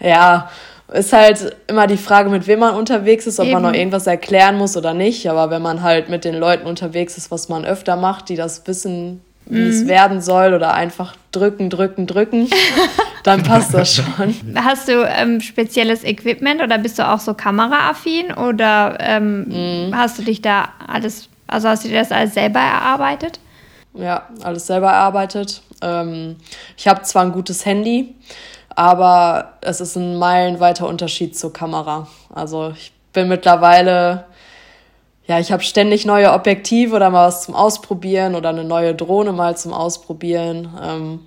ja, ist halt immer die Frage, mit wem man unterwegs ist, ob Eben. man noch irgendwas erklären muss oder nicht. Aber wenn man halt mit den Leuten unterwegs ist, was man öfter macht, die das wissen, wie mhm. es werden soll oder einfach drücken, drücken, drücken, dann passt das schon. Hast du ähm, spezielles Equipment oder bist du auch so kameraaffin oder ähm, mhm. hast du dich da alles, also hast du dir das alles selber erarbeitet? Ja, alles selber erarbeitet. Ähm, ich habe zwar ein gutes Handy, aber es ist ein meilenweiter Unterschied zur Kamera. Also ich bin mittlerweile ja, ich habe ständig neue Objektive oder mal was zum Ausprobieren oder eine neue Drohne mal zum Ausprobieren, ähm,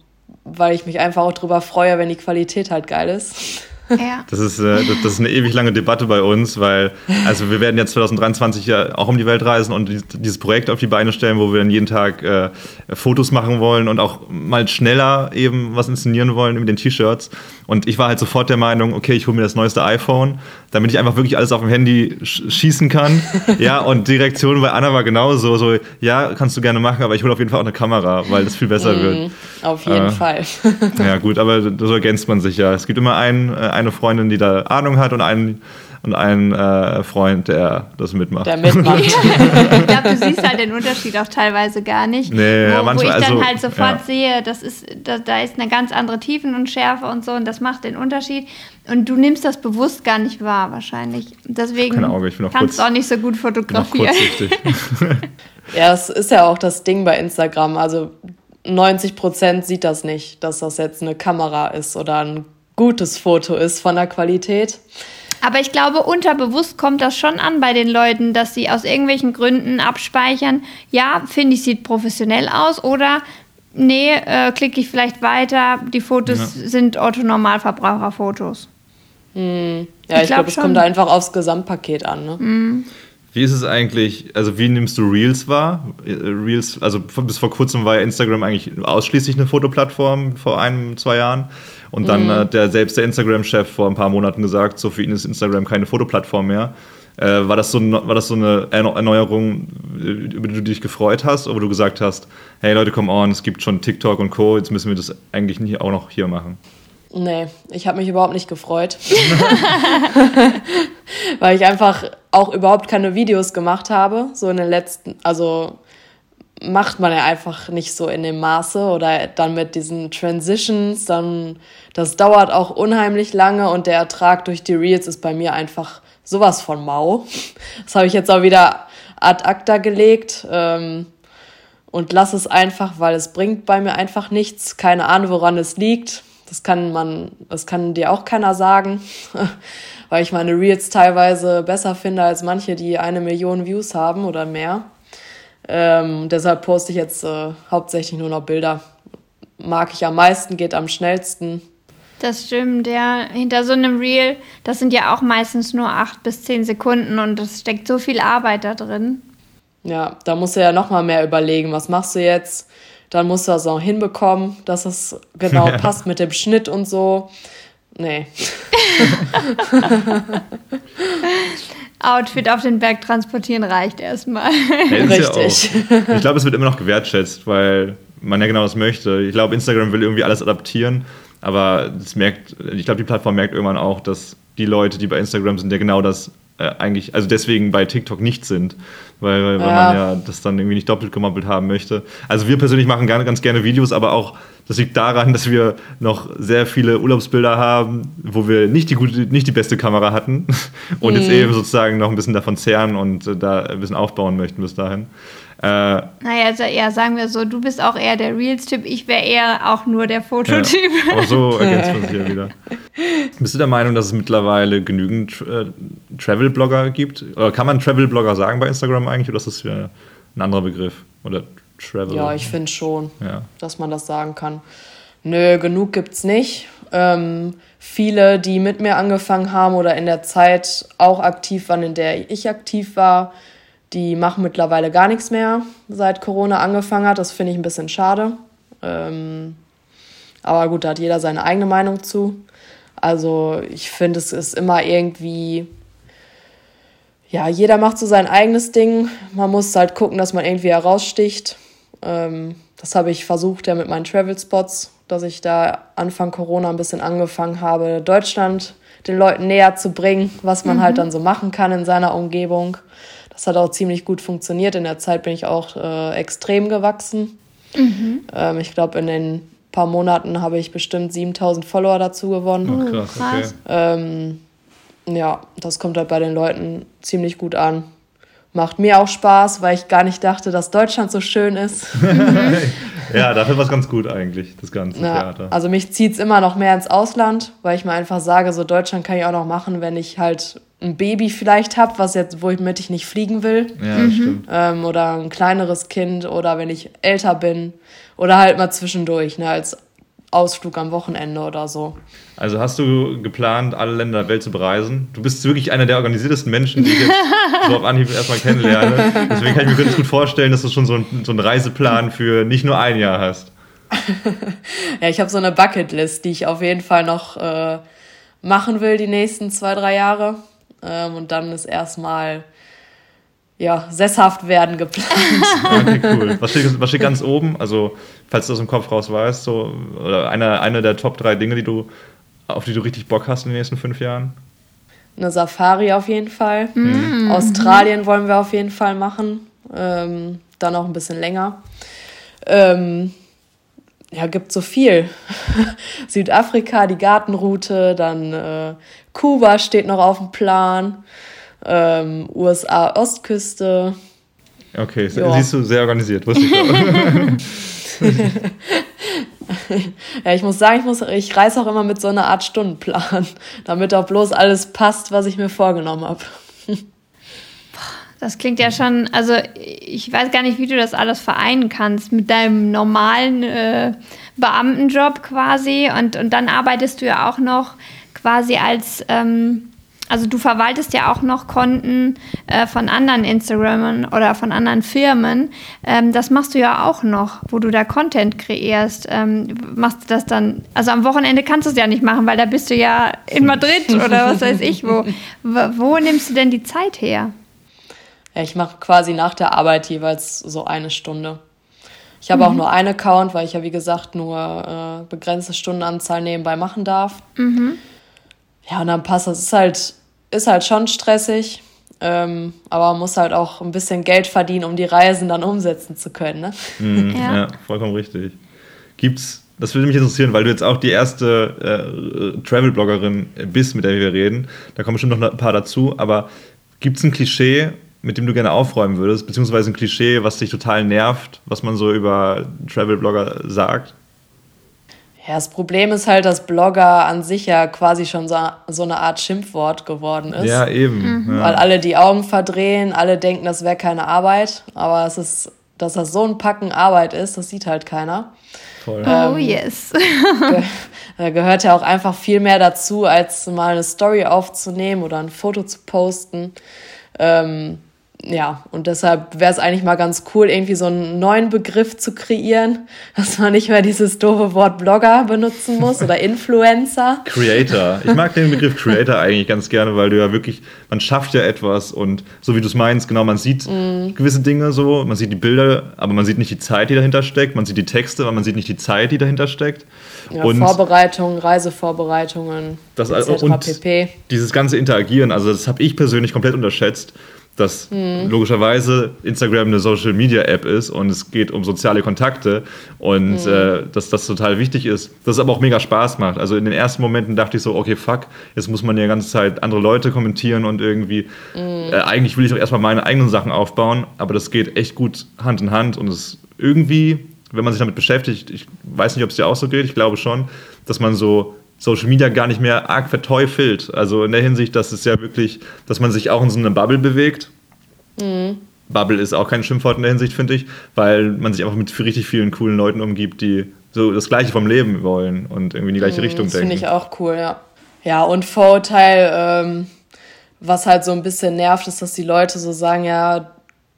weil ich mich einfach auch drüber freue, wenn die Qualität halt geil ist. Ja. Das, ist, äh, das ist eine ewig lange Debatte bei uns, weil also wir werden jetzt 2023 ja auch um die Welt reisen und dieses Projekt auf die Beine stellen, wo wir dann jeden Tag äh, Fotos machen wollen und auch mal schneller eben was inszenieren wollen mit den T-Shirts. Und ich war halt sofort der Meinung, okay, ich hole mir das neueste iPhone, damit ich einfach wirklich alles auf dem Handy schießen kann. ja, und die Reaktion bei Anna war genauso, so, ja, kannst du gerne machen, aber ich hole auf jeden Fall auch eine Kamera, weil das viel besser mm, wird. Auf jeden äh, Fall. ja, gut, aber so ergänzt man sich ja. Es gibt immer einen, äh, eine Freundin, die da Ahnung hat und einen, und einen äh, Freund, der das mitmacht. Der mitmacht. ich glaube, du siehst halt den Unterschied auch teilweise gar nicht. Nee, wo, manchmal, wo ich dann also, halt sofort ja. sehe, das ist, da, da ist eine ganz andere Tiefen und Schärfe und so und das macht den Unterschied. Und du nimmst das bewusst gar nicht wahr, wahrscheinlich. Deswegen Auge, kannst du auch nicht so gut fotografieren. ja, es ist ja auch das Ding bei Instagram. Also 90 Prozent sieht das nicht, dass das jetzt eine Kamera ist oder ein gutes Foto ist von der Qualität. Aber ich glaube, unterbewusst kommt das schon an bei den Leuten, dass sie aus irgendwelchen Gründen abspeichern, ja, finde ich, sieht professionell aus oder nee, äh, klicke ich vielleicht weiter, die Fotos ja. sind Otto-Normalverbraucher-Fotos. Hm. Ja, ich, ich glaube, es kommt einfach aufs Gesamtpaket an. Ne? Mhm. Wie ist es eigentlich, also wie nimmst du Reels wahr? Reels, also bis vor kurzem war ja Instagram eigentlich ausschließlich eine Fotoplattform, vor einem, zwei Jahren. Und dann mhm. hat der, selbst der Instagram-Chef vor ein paar Monaten gesagt, so für ihn ist Instagram keine Fotoplattform mehr. Äh, war, das so, war das so eine Erneuerung, über die du dich gefreut hast, oder wo du gesagt hast, hey Leute, komm on, es gibt schon TikTok und Co., jetzt müssen wir das eigentlich nicht auch noch hier machen? Nee, ich habe mich überhaupt nicht gefreut. Weil ich einfach auch überhaupt keine Videos gemacht habe, so in den letzten, also macht man ja einfach nicht so in dem Maße oder dann mit diesen Transitions, dann das dauert auch unheimlich lange und der Ertrag durch die Reels ist bei mir einfach sowas von mau. Das habe ich jetzt auch wieder ad acta gelegt ähm, und lass es einfach, weil es bringt bei mir einfach nichts. Keine Ahnung, woran es liegt. Das kann man, das kann dir auch keiner sagen, weil ich meine Reels teilweise besser finde als manche, die eine Million Views haben oder mehr. Ähm, deshalb poste ich jetzt äh, hauptsächlich nur noch Bilder. Mag ich am meisten, geht am schnellsten. Das stimmt, ja. Hinter so einem Reel, das sind ja auch meistens nur acht bis zehn Sekunden und es steckt so viel Arbeit da drin. Ja, da musst du ja noch mal mehr überlegen, was machst du jetzt? Dann musst du das auch hinbekommen, dass es genau ja. passt mit dem Schnitt und so. Nee. Outfit auf den Berg transportieren reicht erstmal. Ja, Richtig. Ja ich glaube, es wird immer noch gewertschätzt, weil man ja genau das möchte. Ich glaube, Instagram will irgendwie alles adaptieren, aber das merkt, ich glaube, die Plattform merkt irgendwann auch, dass die Leute, die bei Instagram sind, ja genau das äh, eigentlich, also deswegen bei TikTok nicht sind, weil, weil, weil man ja das dann irgendwie nicht doppelt gemoppelt haben möchte. Also wir persönlich machen gerne, ganz gerne Videos, aber auch das liegt daran, dass wir noch sehr viele Urlaubsbilder haben, wo wir nicht die, gute, nicht die beste Kamera hatten und mhm. jetzt eben sozusagen noch ein bisschen davon zehren und äh, da ein bisschen aufbauen möchten bis dahin. Äh, naja, also eher sagen wir so, du bist auch eher der Reels-Typ, ich wäre eher auch nur der Fototyp. Ja, aber so ergänzt man sich ja wieder. Bist du der Meinung, dass es mittlerweile genügend äh, Travel-Blogger gibt? Oder kann man Travel-Blogger sagen bei Instagram eigentlich oder ist das ein anderer Begriff? Oder Travel. Ja, ich finde schon, ja. dass man das sagen kann. Nö, genug gibt's nicht. Ähm, viele, die mit mir angefangen haben oder in der Zeit auch aktiv waren, in der ich aktiv war, die machen mittlerweile gar nichts mehr, seit Corona angefangen hat. Das finde ich ein bisschen schade. Ähm, aber gut, da hat jeder seine eigene Meinung zu. Also ich finde, es ist immer irgendwie ja, jeder macht so sein eigenes Ding. Man muss halt gucken, dass man irgendwie heraussticht. Ähm, das habe ich versucht ja mit meinen Travel Spots, dass ich da Anfang Corona ein bisschen angefangen habe, Deutschland den Leuten näher zu bringen, was man halt mhm. halt dann so machen kann in seiner Umgebung. Das hat auch ziemlich gut funktioniert. In der Zeit bin ich auch äh, extrem gewachsen. Mhm. Ähm, ich glaube, in den paar Monaten habe ich bestimmt 7000 Follower dazu gewonnen. Oh, krass, okay. Ähm, ja, das kommt halt bei den Leuten ziemlich gut an. Macht mir auch Spaß, weil ich gar nicht dachte, dass Deutschland so schön ist. ja, dafür war es ganz gut eigentlich, das ganze ja, Theater. Also mich zieht es immer noch mehr ins Ausland, weil ich mir einfach sage, so Deutschland kann ich auch noch machen, wenn ich halt ein Baby vielleicht habe, was jetzt, womit ich nicht fliegen will. Ja, mhm. stimmt. Ähm, oder ein kleineres Kind oder wenn ich älter bin. Oder halt mal zwischendurch, ne, als Ausflug am Wochenende oder so. Also hast du geplant, alle Länder der Welt zu bereisen? Du bist wirklich einer der organisiertesten Menschen, die ich jetzt so auf Anhieb erstmal kennenlerne. Deswegen kann ich mir ganz gut vorstellen, dass du schon so, ein, so einen Reiseplan für nicht nur ein Jahr hast. ja, ich habe so eine Bucketlist, die ich auf jeden Fall noch äh, machen will die nächsten zwei, drei Jahre. Ähm, und dann ist erstmal ja, sesshaft werden geplant. okay, cool. Was steht, was steht ganz oben? Also, falls du das im Kopf raus weißt, so, oder eine, eine der Top drei Dinge, die du, auf die du richtig Bock hast in den nächsten fünf Jahren? eine Safari auf jeden Fall. Mhm. Australien wollen wir auf jeden Fall machen. Ähm, dann auch ein bisschen länger. Ähm, ja, gibt so viel. Südafrika, die Gartenroute, dann äh, Kuba steht noch auf dem Plan, ähm, USA Ostküste. Okay, ja. siehst du, sehr organisiert, wusste ich ja, ich muss sagen, ich, muss, ich reise auch immer mit so einer Art Stundenplan, damit auch bloß alles passt, was ich mir vorgenommen habe. Das klingt ja schon, also ich weiß gar nicht, wie du das alles vereinen kannst mit deinem normalen äh, Beamtenjob quasi und, und dann arbeitest du ja auch noch quasi als, ähm, also du verwaltest ja auch noch Konten äh, von anderen Instagramern oder von anderen Firmen. Ähm, das machst du ja auch noch, wo du da Content kreierst. Ähm, machst du das dann, also am Wochenende kannst du es ja nicht machen, weil da bist du ja in Madrid oder was weiß ich wo. Wo nimmst du denn die Zeit her? Ja, ich mache quasi nach der Arbeit jeweils so eine Stunde. Ich habe mhm. auch nur einen Account, weil ich ja wie gesagt nur äh, begrenzte Stundenanzahl nebenbei machen darf. Mhm. Ja, und dann passt das. Ist halt, ist halt schon stressig, ähm, aber man muss halt auch ein bisschen Geld verdienen, um die Reisen dann umsetzen zu können. Ne? Mhm, ja. ja. vollkommen richtig. Gibt's, das würde mich interessieren, weil du jetzt auch die erste äh, Travel-Bloggerin bist, mit der wir reden. Da kommen bestimmt noch ein paar dazu, aber gibt es ein Klischee, mit dem du gerne aufräumen würdest, beziehungsweise ein Klischee, was dich total nervt, was man so über Travel-Blogger sagt? Ja, das Problem ist halt, dass Blogger an sich ja quasi schon so, so eine Art Schimpfwort geworden ist. Ja, eben. Mhm. Ja. Weil alle die Augen verdrehen, alle denken, das wäre keine Arbeit, aber es ist, dass das so ein Packen Arbeit ist, das sieht halt keiner. Voll. Ähm, oh yes. da gehört ja auch einfach viel mehr dazu, als mal eine Story aufzunehmen oder ein Foto zu posten. Ähm, ja, und deshalb wäre es eigentlich mal ganz cool, irgendwie so einen neuen Begriff zu kreieren, dass man nicht mehr dieses doofe Wort Blogger benutzen muss oder Influencer. Creator. Ich mag den Begriff Creator eigentlich ganz gerne, weil du ja wirklich, man schafft ja etwas und so wie du es meinst, genau, man sieht mm. gewisse Dinge so, man sieht die Bilder, aber man sieht nicht die Zeit, die dahinter steckt, man sieht die Texte, aber man sieht nicht die Zeit, die dahinter steckt. Ja, und Vorbereitungen, Reisevorbereitungen, das, etc. Und pp. Dieses ganze Interagieren, also das habe ich persönlich komplett unterschätzt dass mhm. logischerweise Instagram eine Social Media App ist und es geht um soziale Kontakte und mhm. äh, dass das total wichtig ist, dass es aber auch mega Spaß macht. Also in den ersten Momenten dachte ich so, okay, fuck, jetzt muss man ja die ganze Zeit andere Leute kommentieren und irgendwie, mhm. äh, eigentlich will ich doch erstmal meine eigenen Sachen aufbauen, aber das geht echt gut Hand in Hand und es irgendwie, wenn man sich damit beschäftigt, ich weiß nicht, ob es dir auch so geht, ich glaube schon, dass man so Social Media gar nicht mehr arg verteufelt. Also in der Hinsicht, dass es ja wirklich, dass man sich auch in so einer Bubble bewegt. Mhm. Bubble ist auch kein Schimpfwort in der Hinsicht, finde ich, weil man sich einfach mit richtig vielen coolen Leuten umgibt, die so das Gleiche vom Leben wollen und irgendwie in die gleiche mhm, Richtung das denken. Das finde ich auch cool, ja. Ja, und Vorurteil, ähm, was halt so ein bisschen nervt, ist, dass die Leute so sagen, ja,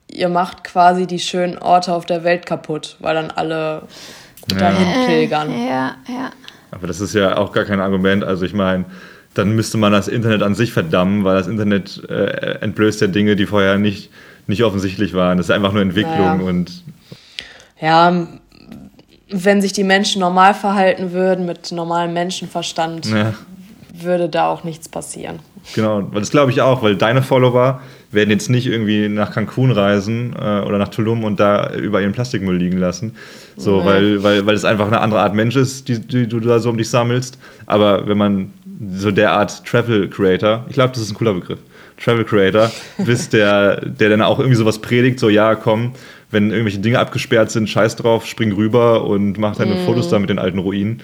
ihr macht quasi die schönen Orte auf der Welt kaputt, weil dann alle dahin ja. pilgern. Ja, ja. Aber das ist ja auch gar kein Argument. Also ich meine, dann müsste man das Internet an sich verdammen, weil das Internet äh, entblößt ja Dinge, die vorher nicht, nicht offensichtlich waren. Das ist einfach nur Entwicklung naja. und. Ja, wenn sich die Menschen normal verhalten würden, mit normalem Menschenverstand, ja. würde da auch nichts passieren. Genau, weil das glaube ich auch, weil deine Follower werden jetzt nicht irgendwie nach Cancun reisen äh, oder nach Tulum und da über ihren Plastikmüll liegen lassen. So, nee. weil, weil, weil es einfach eine andere Art Mensch ist, die, die du da so um dich sammelst. Aber wenn man so der Art Travel Creator, ich glaube, das ist ein cooler Begriff, Travel Creator, bist, der, der dann auch irgendwie sowas predigt, so ja, komm, wenn irgendwelche Dinge abgesperrt sind, scheiß drauf, spring rüber und mach deine mm. Fotos da mit den alten Ruinen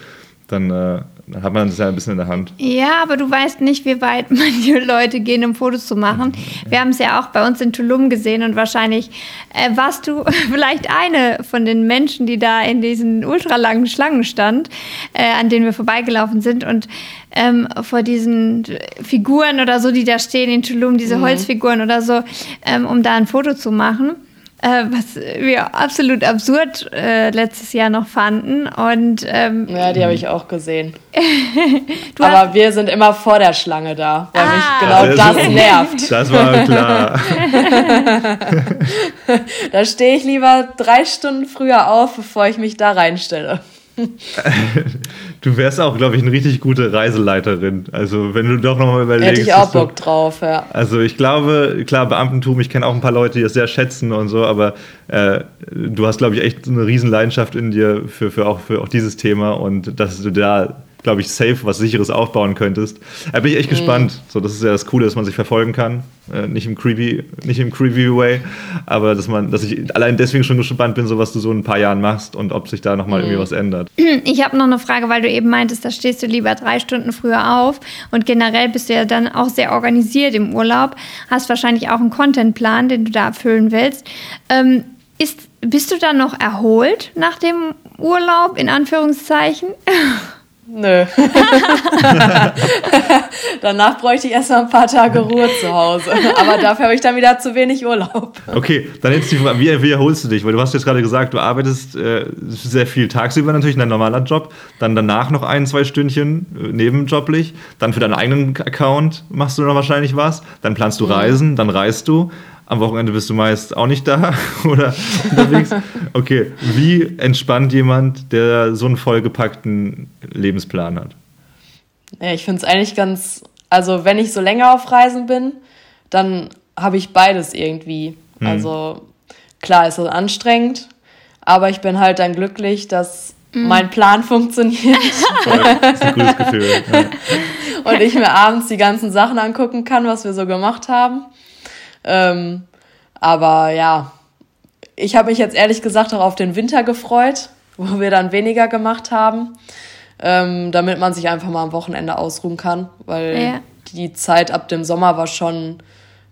dann, äh, dann hat man das ja ein bisschen in der Hand. Ja, aber du weißt nicht, wie weit manche Leute gehen, um Fotos zu machen. Wir haben es ja auch bei uns in Tulum gesehen und wahrscheinlich äh, warst du vielleicht eine von den Menschen, die da in diesen ultralangen Schlangen stand, äh, an denen wir vorbeigelaufen sind und ähm, vor diesen Figuren oder so, die da stehen in Tulum, diese mhm. Holzfiguren oder so, ähm, um da ein Foto zu machen äh, was wir absolut absurd äh, letztes Jahr noch fanden. Und, ähm, ja, die habe ich auch gesehen. Aber wir sind immer vor der Schlange da, weil ah. mich genau das, das nervt. Das war klar. da stehe ich lieber drei Stunden früher auf, bevor ich mich da reinstelle. Du wärst auch, glaube ich, eine richtig gute Reiseleiterin. Also, wenn du doch nochmal überlegst. Hätte ich auch Bock du, drauf, ja. Also, ich glaube, klar, Beamtentum, ich kenne auch ein paar Leute, die das sehr schätzen und so, aber äh, du hast, glaube ich, echt eine Riesenleidenschaft in dir für, für, auch, für auch dieses Thema und dass du da glaube ich, safe was Sicheres aufbauen könntest. Da bin ich echt mhm. gespannt. So, das ist ja das Coole, dass man sich verfolgen kann. Äh, nicht im creepy, nicht im creepy way, aber dass man, dass ich allein deswegen schon gespannt bin, so was du so in ein paar Jahren machst und ob sich da nochmal mhm. irgendwie was ändert. Ich habe noch eine Frage, weil du eben meintest, da stehst du lieber drei Stunden früher auf und generell bist du ja dann auch sehr organisiert im Urlaub, hast wahrscheinlich auch einen Contentplan, den du da erfüllen willst. Ähm, ist, bist du dann noch erholt nach dem Urlaub, in Anführungszeichen? Nö. Danach bräuchte ich erstmal ein paar Tage Ruhe zu Hause. Aber dafür habe ich dann wieder zu wenig Urlaub. Okay, dann jetzt die Frage, wie, wie erholst du dich? Weil du hast jetzt gerade gesagt, du arbeitest äh, sehr viel tagsüber natürlich, dein normaler Job, dann danach noch ein, zwei Stündchen äh, nebenjoblich, dann für deinen eigenen Account machst du noch wahrscheinlich was, dann planst du mhm. Reisen, dann reist du. Am Wochenende bist du meist auch nicht da oder unterwegs. Okay, wie entspannt jemand, der so einen vollgepackten Lebensplan hat? Ja, ich finde es eigentlich ganz, also wenn ich so länger auf Reisen bin, dann habe ich beides irgendwie. Hm. Also klar, ist es anstrengend, aber ich bin halt dann glücklich, dass mhm. mein Plan funktioniert. das ist ein gutes Gefühl. Ja. Und ich mir abends die ganzen Sachen angucken kann, was wir so gemacht haben. Ähm, aber ja, ich habe mich jetzt ehrlich gesagt auch auf den Winter gefreut, wo wir dann weniger gemacht haben, ähm, damit man sich einfach mal am Wochenende ausruhen kann, weil ja. die Zeit ab dem Sommer war schon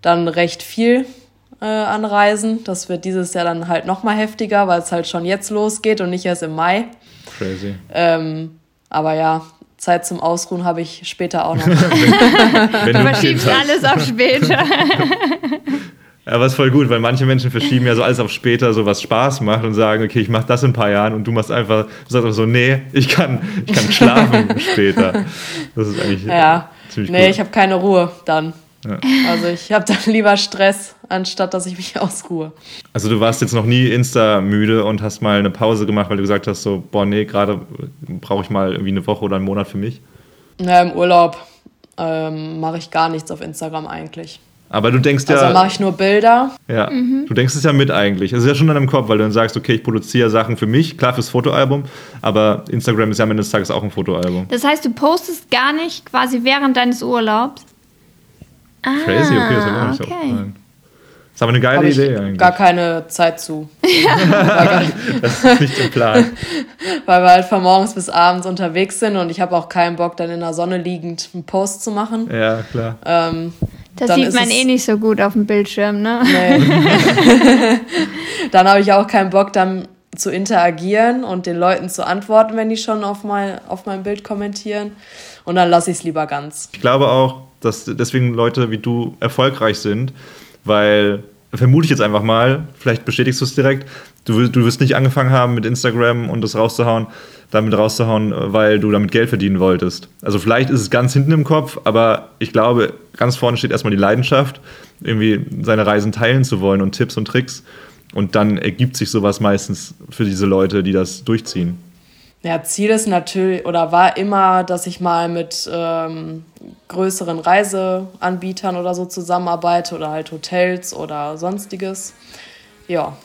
dann recht viel äh, an Reisen. Das wird dieses Jahr dann halt noch mal heftiger, weil es halt schon jetzt losgeht und nicht erst im Mai. Crazy. Ähm, aber ja, Zeit zum Ausruhen habe ich später auch noch. wenn, wenn du verschiebst alles auf später. Aber ist voll gut, weil manche Menschen verschieben ja so alles auf später, so was Spaß macht und sagen, okay, ich mache das in ein paar Jahren und du machst einfach, du sagst einfach so, nee, ich kann, ich kann schlafen später. Das ist eigentlich ja. ziemlich Nee, cool. ich habe keine Ruhe dann. Ja. Also ich habe dann lieber Stress, anstatt dass ich mich ausruhe. Also du warst jetzt noch nie Insta-müde und hast mal eine Pause gemacht, weil du gesagt hast, so, boah, nee, gerade brauche ich mal irgendwie eine Woche oder einen Monat für mich? Na, im Urlaub ähm, mache ich gar nichts auf Instagram eigentlich. Aber du denkst ja. Also mache ich nur Bilder. Ja. Mhm. Du denkst es ja mit eigentlich. Es ist ja schon in deinem Kopf, weil du dann sagst, okay, ich produziere Sachen für mich, klar fürs Fotoalbum, aber Instagram ist ja am Ende des Tages auch ein Fotoalbum. Das heißt, du postest gar nicht quasi während deines Urlaubs. Ah, Crazy, okay, das habe ich auch nicht okay. so. Das ist aber eine geile Hab Idee eigentlich. Gar keine Zeit zu. Ja. das ist nicht im Plan. Weil wir halt von morgens bis abends unterwegs sind und ich habe auch keinen Bock, dann in der Sonne liegend einen Post zu machen. Ja, klar. Ähm, das sieht man eh nicht so gut auf dem Bildschirm, ne? Nee. dann habe ich auch keinen Bock, dann zu interagieren und den Leuten zu antworten, wenn die schon auf, mein, auf mein Bild kommentieren. Und dann lasse ich es lieber ganz. Ich glaube auch, dass deswegen Leute wie du erfolgreich sind, weil vermute ich jetzt einfach mal, vielleicht bestätigst du es direkt, du, du wirst nicht angefangen haben mit Instagram und das rauszuhauen, damit rauszuhauen, weil du damit Geld verdienen wolltest. Also vielleicht ist es ganz hinten im Kopf, aber ich glaube, ganz vorne steht erstmal die Leidenschaft, irgendwie seine Reisen teilen zu wollen und Tipps und Tricks. Und dann ergibt sich sowas meistens für diese Leute, die das durchziehen. Ja, Ziel ist natürlich oder war immer, dass ich mal mit ähm, größeren Reiseanbietern oder so zusammenarbeite oder halt Hotels oder sonstiges. Ja,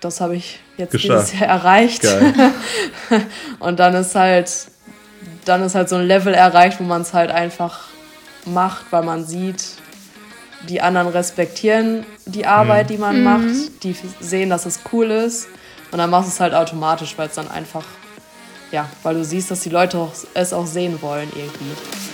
das habe ich jetzt Geschafft. dieses Jahr erreicht. und dann ist halt, dann ist halt so ein Level erreicht, wo man es halt einfach macht, weil man sieht, die anderen respektieren die Arbeit, mhm. die man mhm. macht, die sehen, dass es cool ist. Und dann machst du es halt automatisch, weil es dann einfach, ja, weil du siehst, dass die Leute es auch sehen wollen irgendwie.